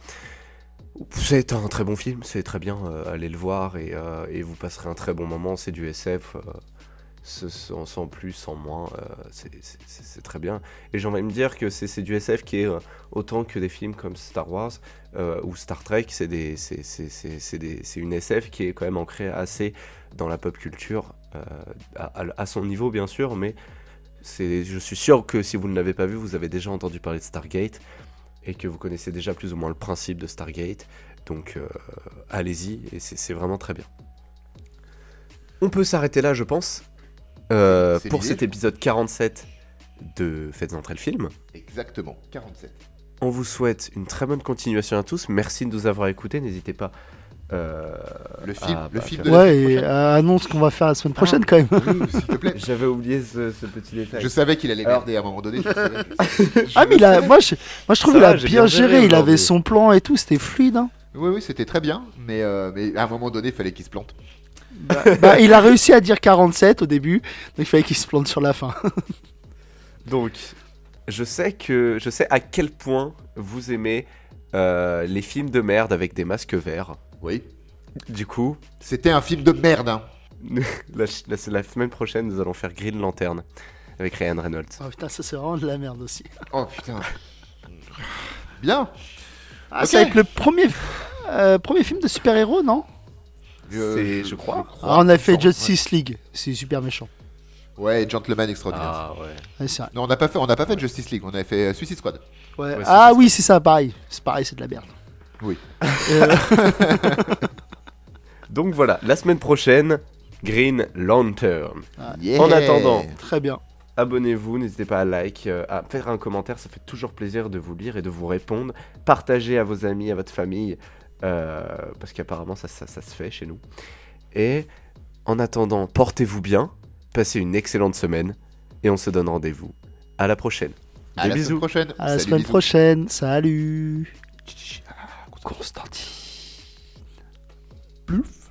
C'est un très bon film, c'est très bien, allez le voir et, et vous passerez un très bon moment, c'est du SF, sans, sans plus, sans moins, c'est- très bien. Et j'ai envie de me dire que c'est c'est du SF qui est autant que des films comme Star Wars euh, ou Star Trek, c'est des- une SF qui est quand même ancrée assez dans la pop culture, euh, à, son niveau bien sûr, mais je suis sûr que si vous ne l'avez pas vu, vous avez déjà entendu parler de Stargate et que vous connaissez déjà plus ou moins le principe de Stargate. Donc euh, allez-y, et c'est, vraiment très bien. On peut s'arrêter là, je pense, euh, pour cet épisode 47 de Faites entrer le film. Exactement, 47. On vous souhaite une très bonne continuation à tous. Merci de nous avoir écoutés. N'hésitez pas. euh, Le film, à- le bah, film de Ouais, et euh, annonce qu'on va faire la semaine prochaine quand même. Oui, S'il te plaît. <laughs> J'avais oublié ce, ce petit détail. Je savais qu'il allait Alors- merder à un moment donné. je savais. <laughs> Ah mais il a- moi, je, moi je trouve qu'il a bien géré, géré il avait son plan et tout, c'était fluide. hein. Oui, oui, c'était très bien, mais, euh, mais à un moment donné, il fallait qu'il se plante. Bah, <laughs> il a réussi à dire 47 au début, donc il fallait qu'il se plante sur la fin. Donc, je sais que je sais à quel point vous aimez euh, les films de merde avec des masques verts. Oui. Du coup, C'était un film de merde, hein. <laughs> la, la- la semaine prochaine, nous allons faire Green Lantern avec Ryan Reynolds. Oh putain, ça c'est vraiment de la merde aussi. Oh putain. Bien. Ah, Ok. c'est avec le premier, euh, premier film de super-héros, non? C'est- je crois. Ah, On a fait Justice League, c'est super méchant. Ouais, Gentleman Extraordinaire. Ah ouais. Ouais, c'est vrai. Non, on n'a pas fait, on n'a pas fait Justice League, on avait fait euh, Suicide Squad. Ouais. Ouais, ah oui, c'est ça, pareil. C'est pareil, c'est de la merde. Oui. Euh, <laughs> <laughs> Donc voilà, la semaine prochaine, Green Lantern. Yeah. En attendant. très bien. Abonnez-vous, n'hésitez pas à like, euh, à faire un commentaire, ça fait toujours plaisir de vous lire et de vous répondre. Partagez à vos amis, à votre famille, euh, parce qu'apparemment ça, ça- ça se fait chez nous. Et en attendant, portez-vous bien, passez une excellente semaine, et on se donne rendez-vous à la prochaine. À Des la bisous. semaine prochaine. À la Salut, semaine bisous. prochaine. Salut. Constantine. Plouf.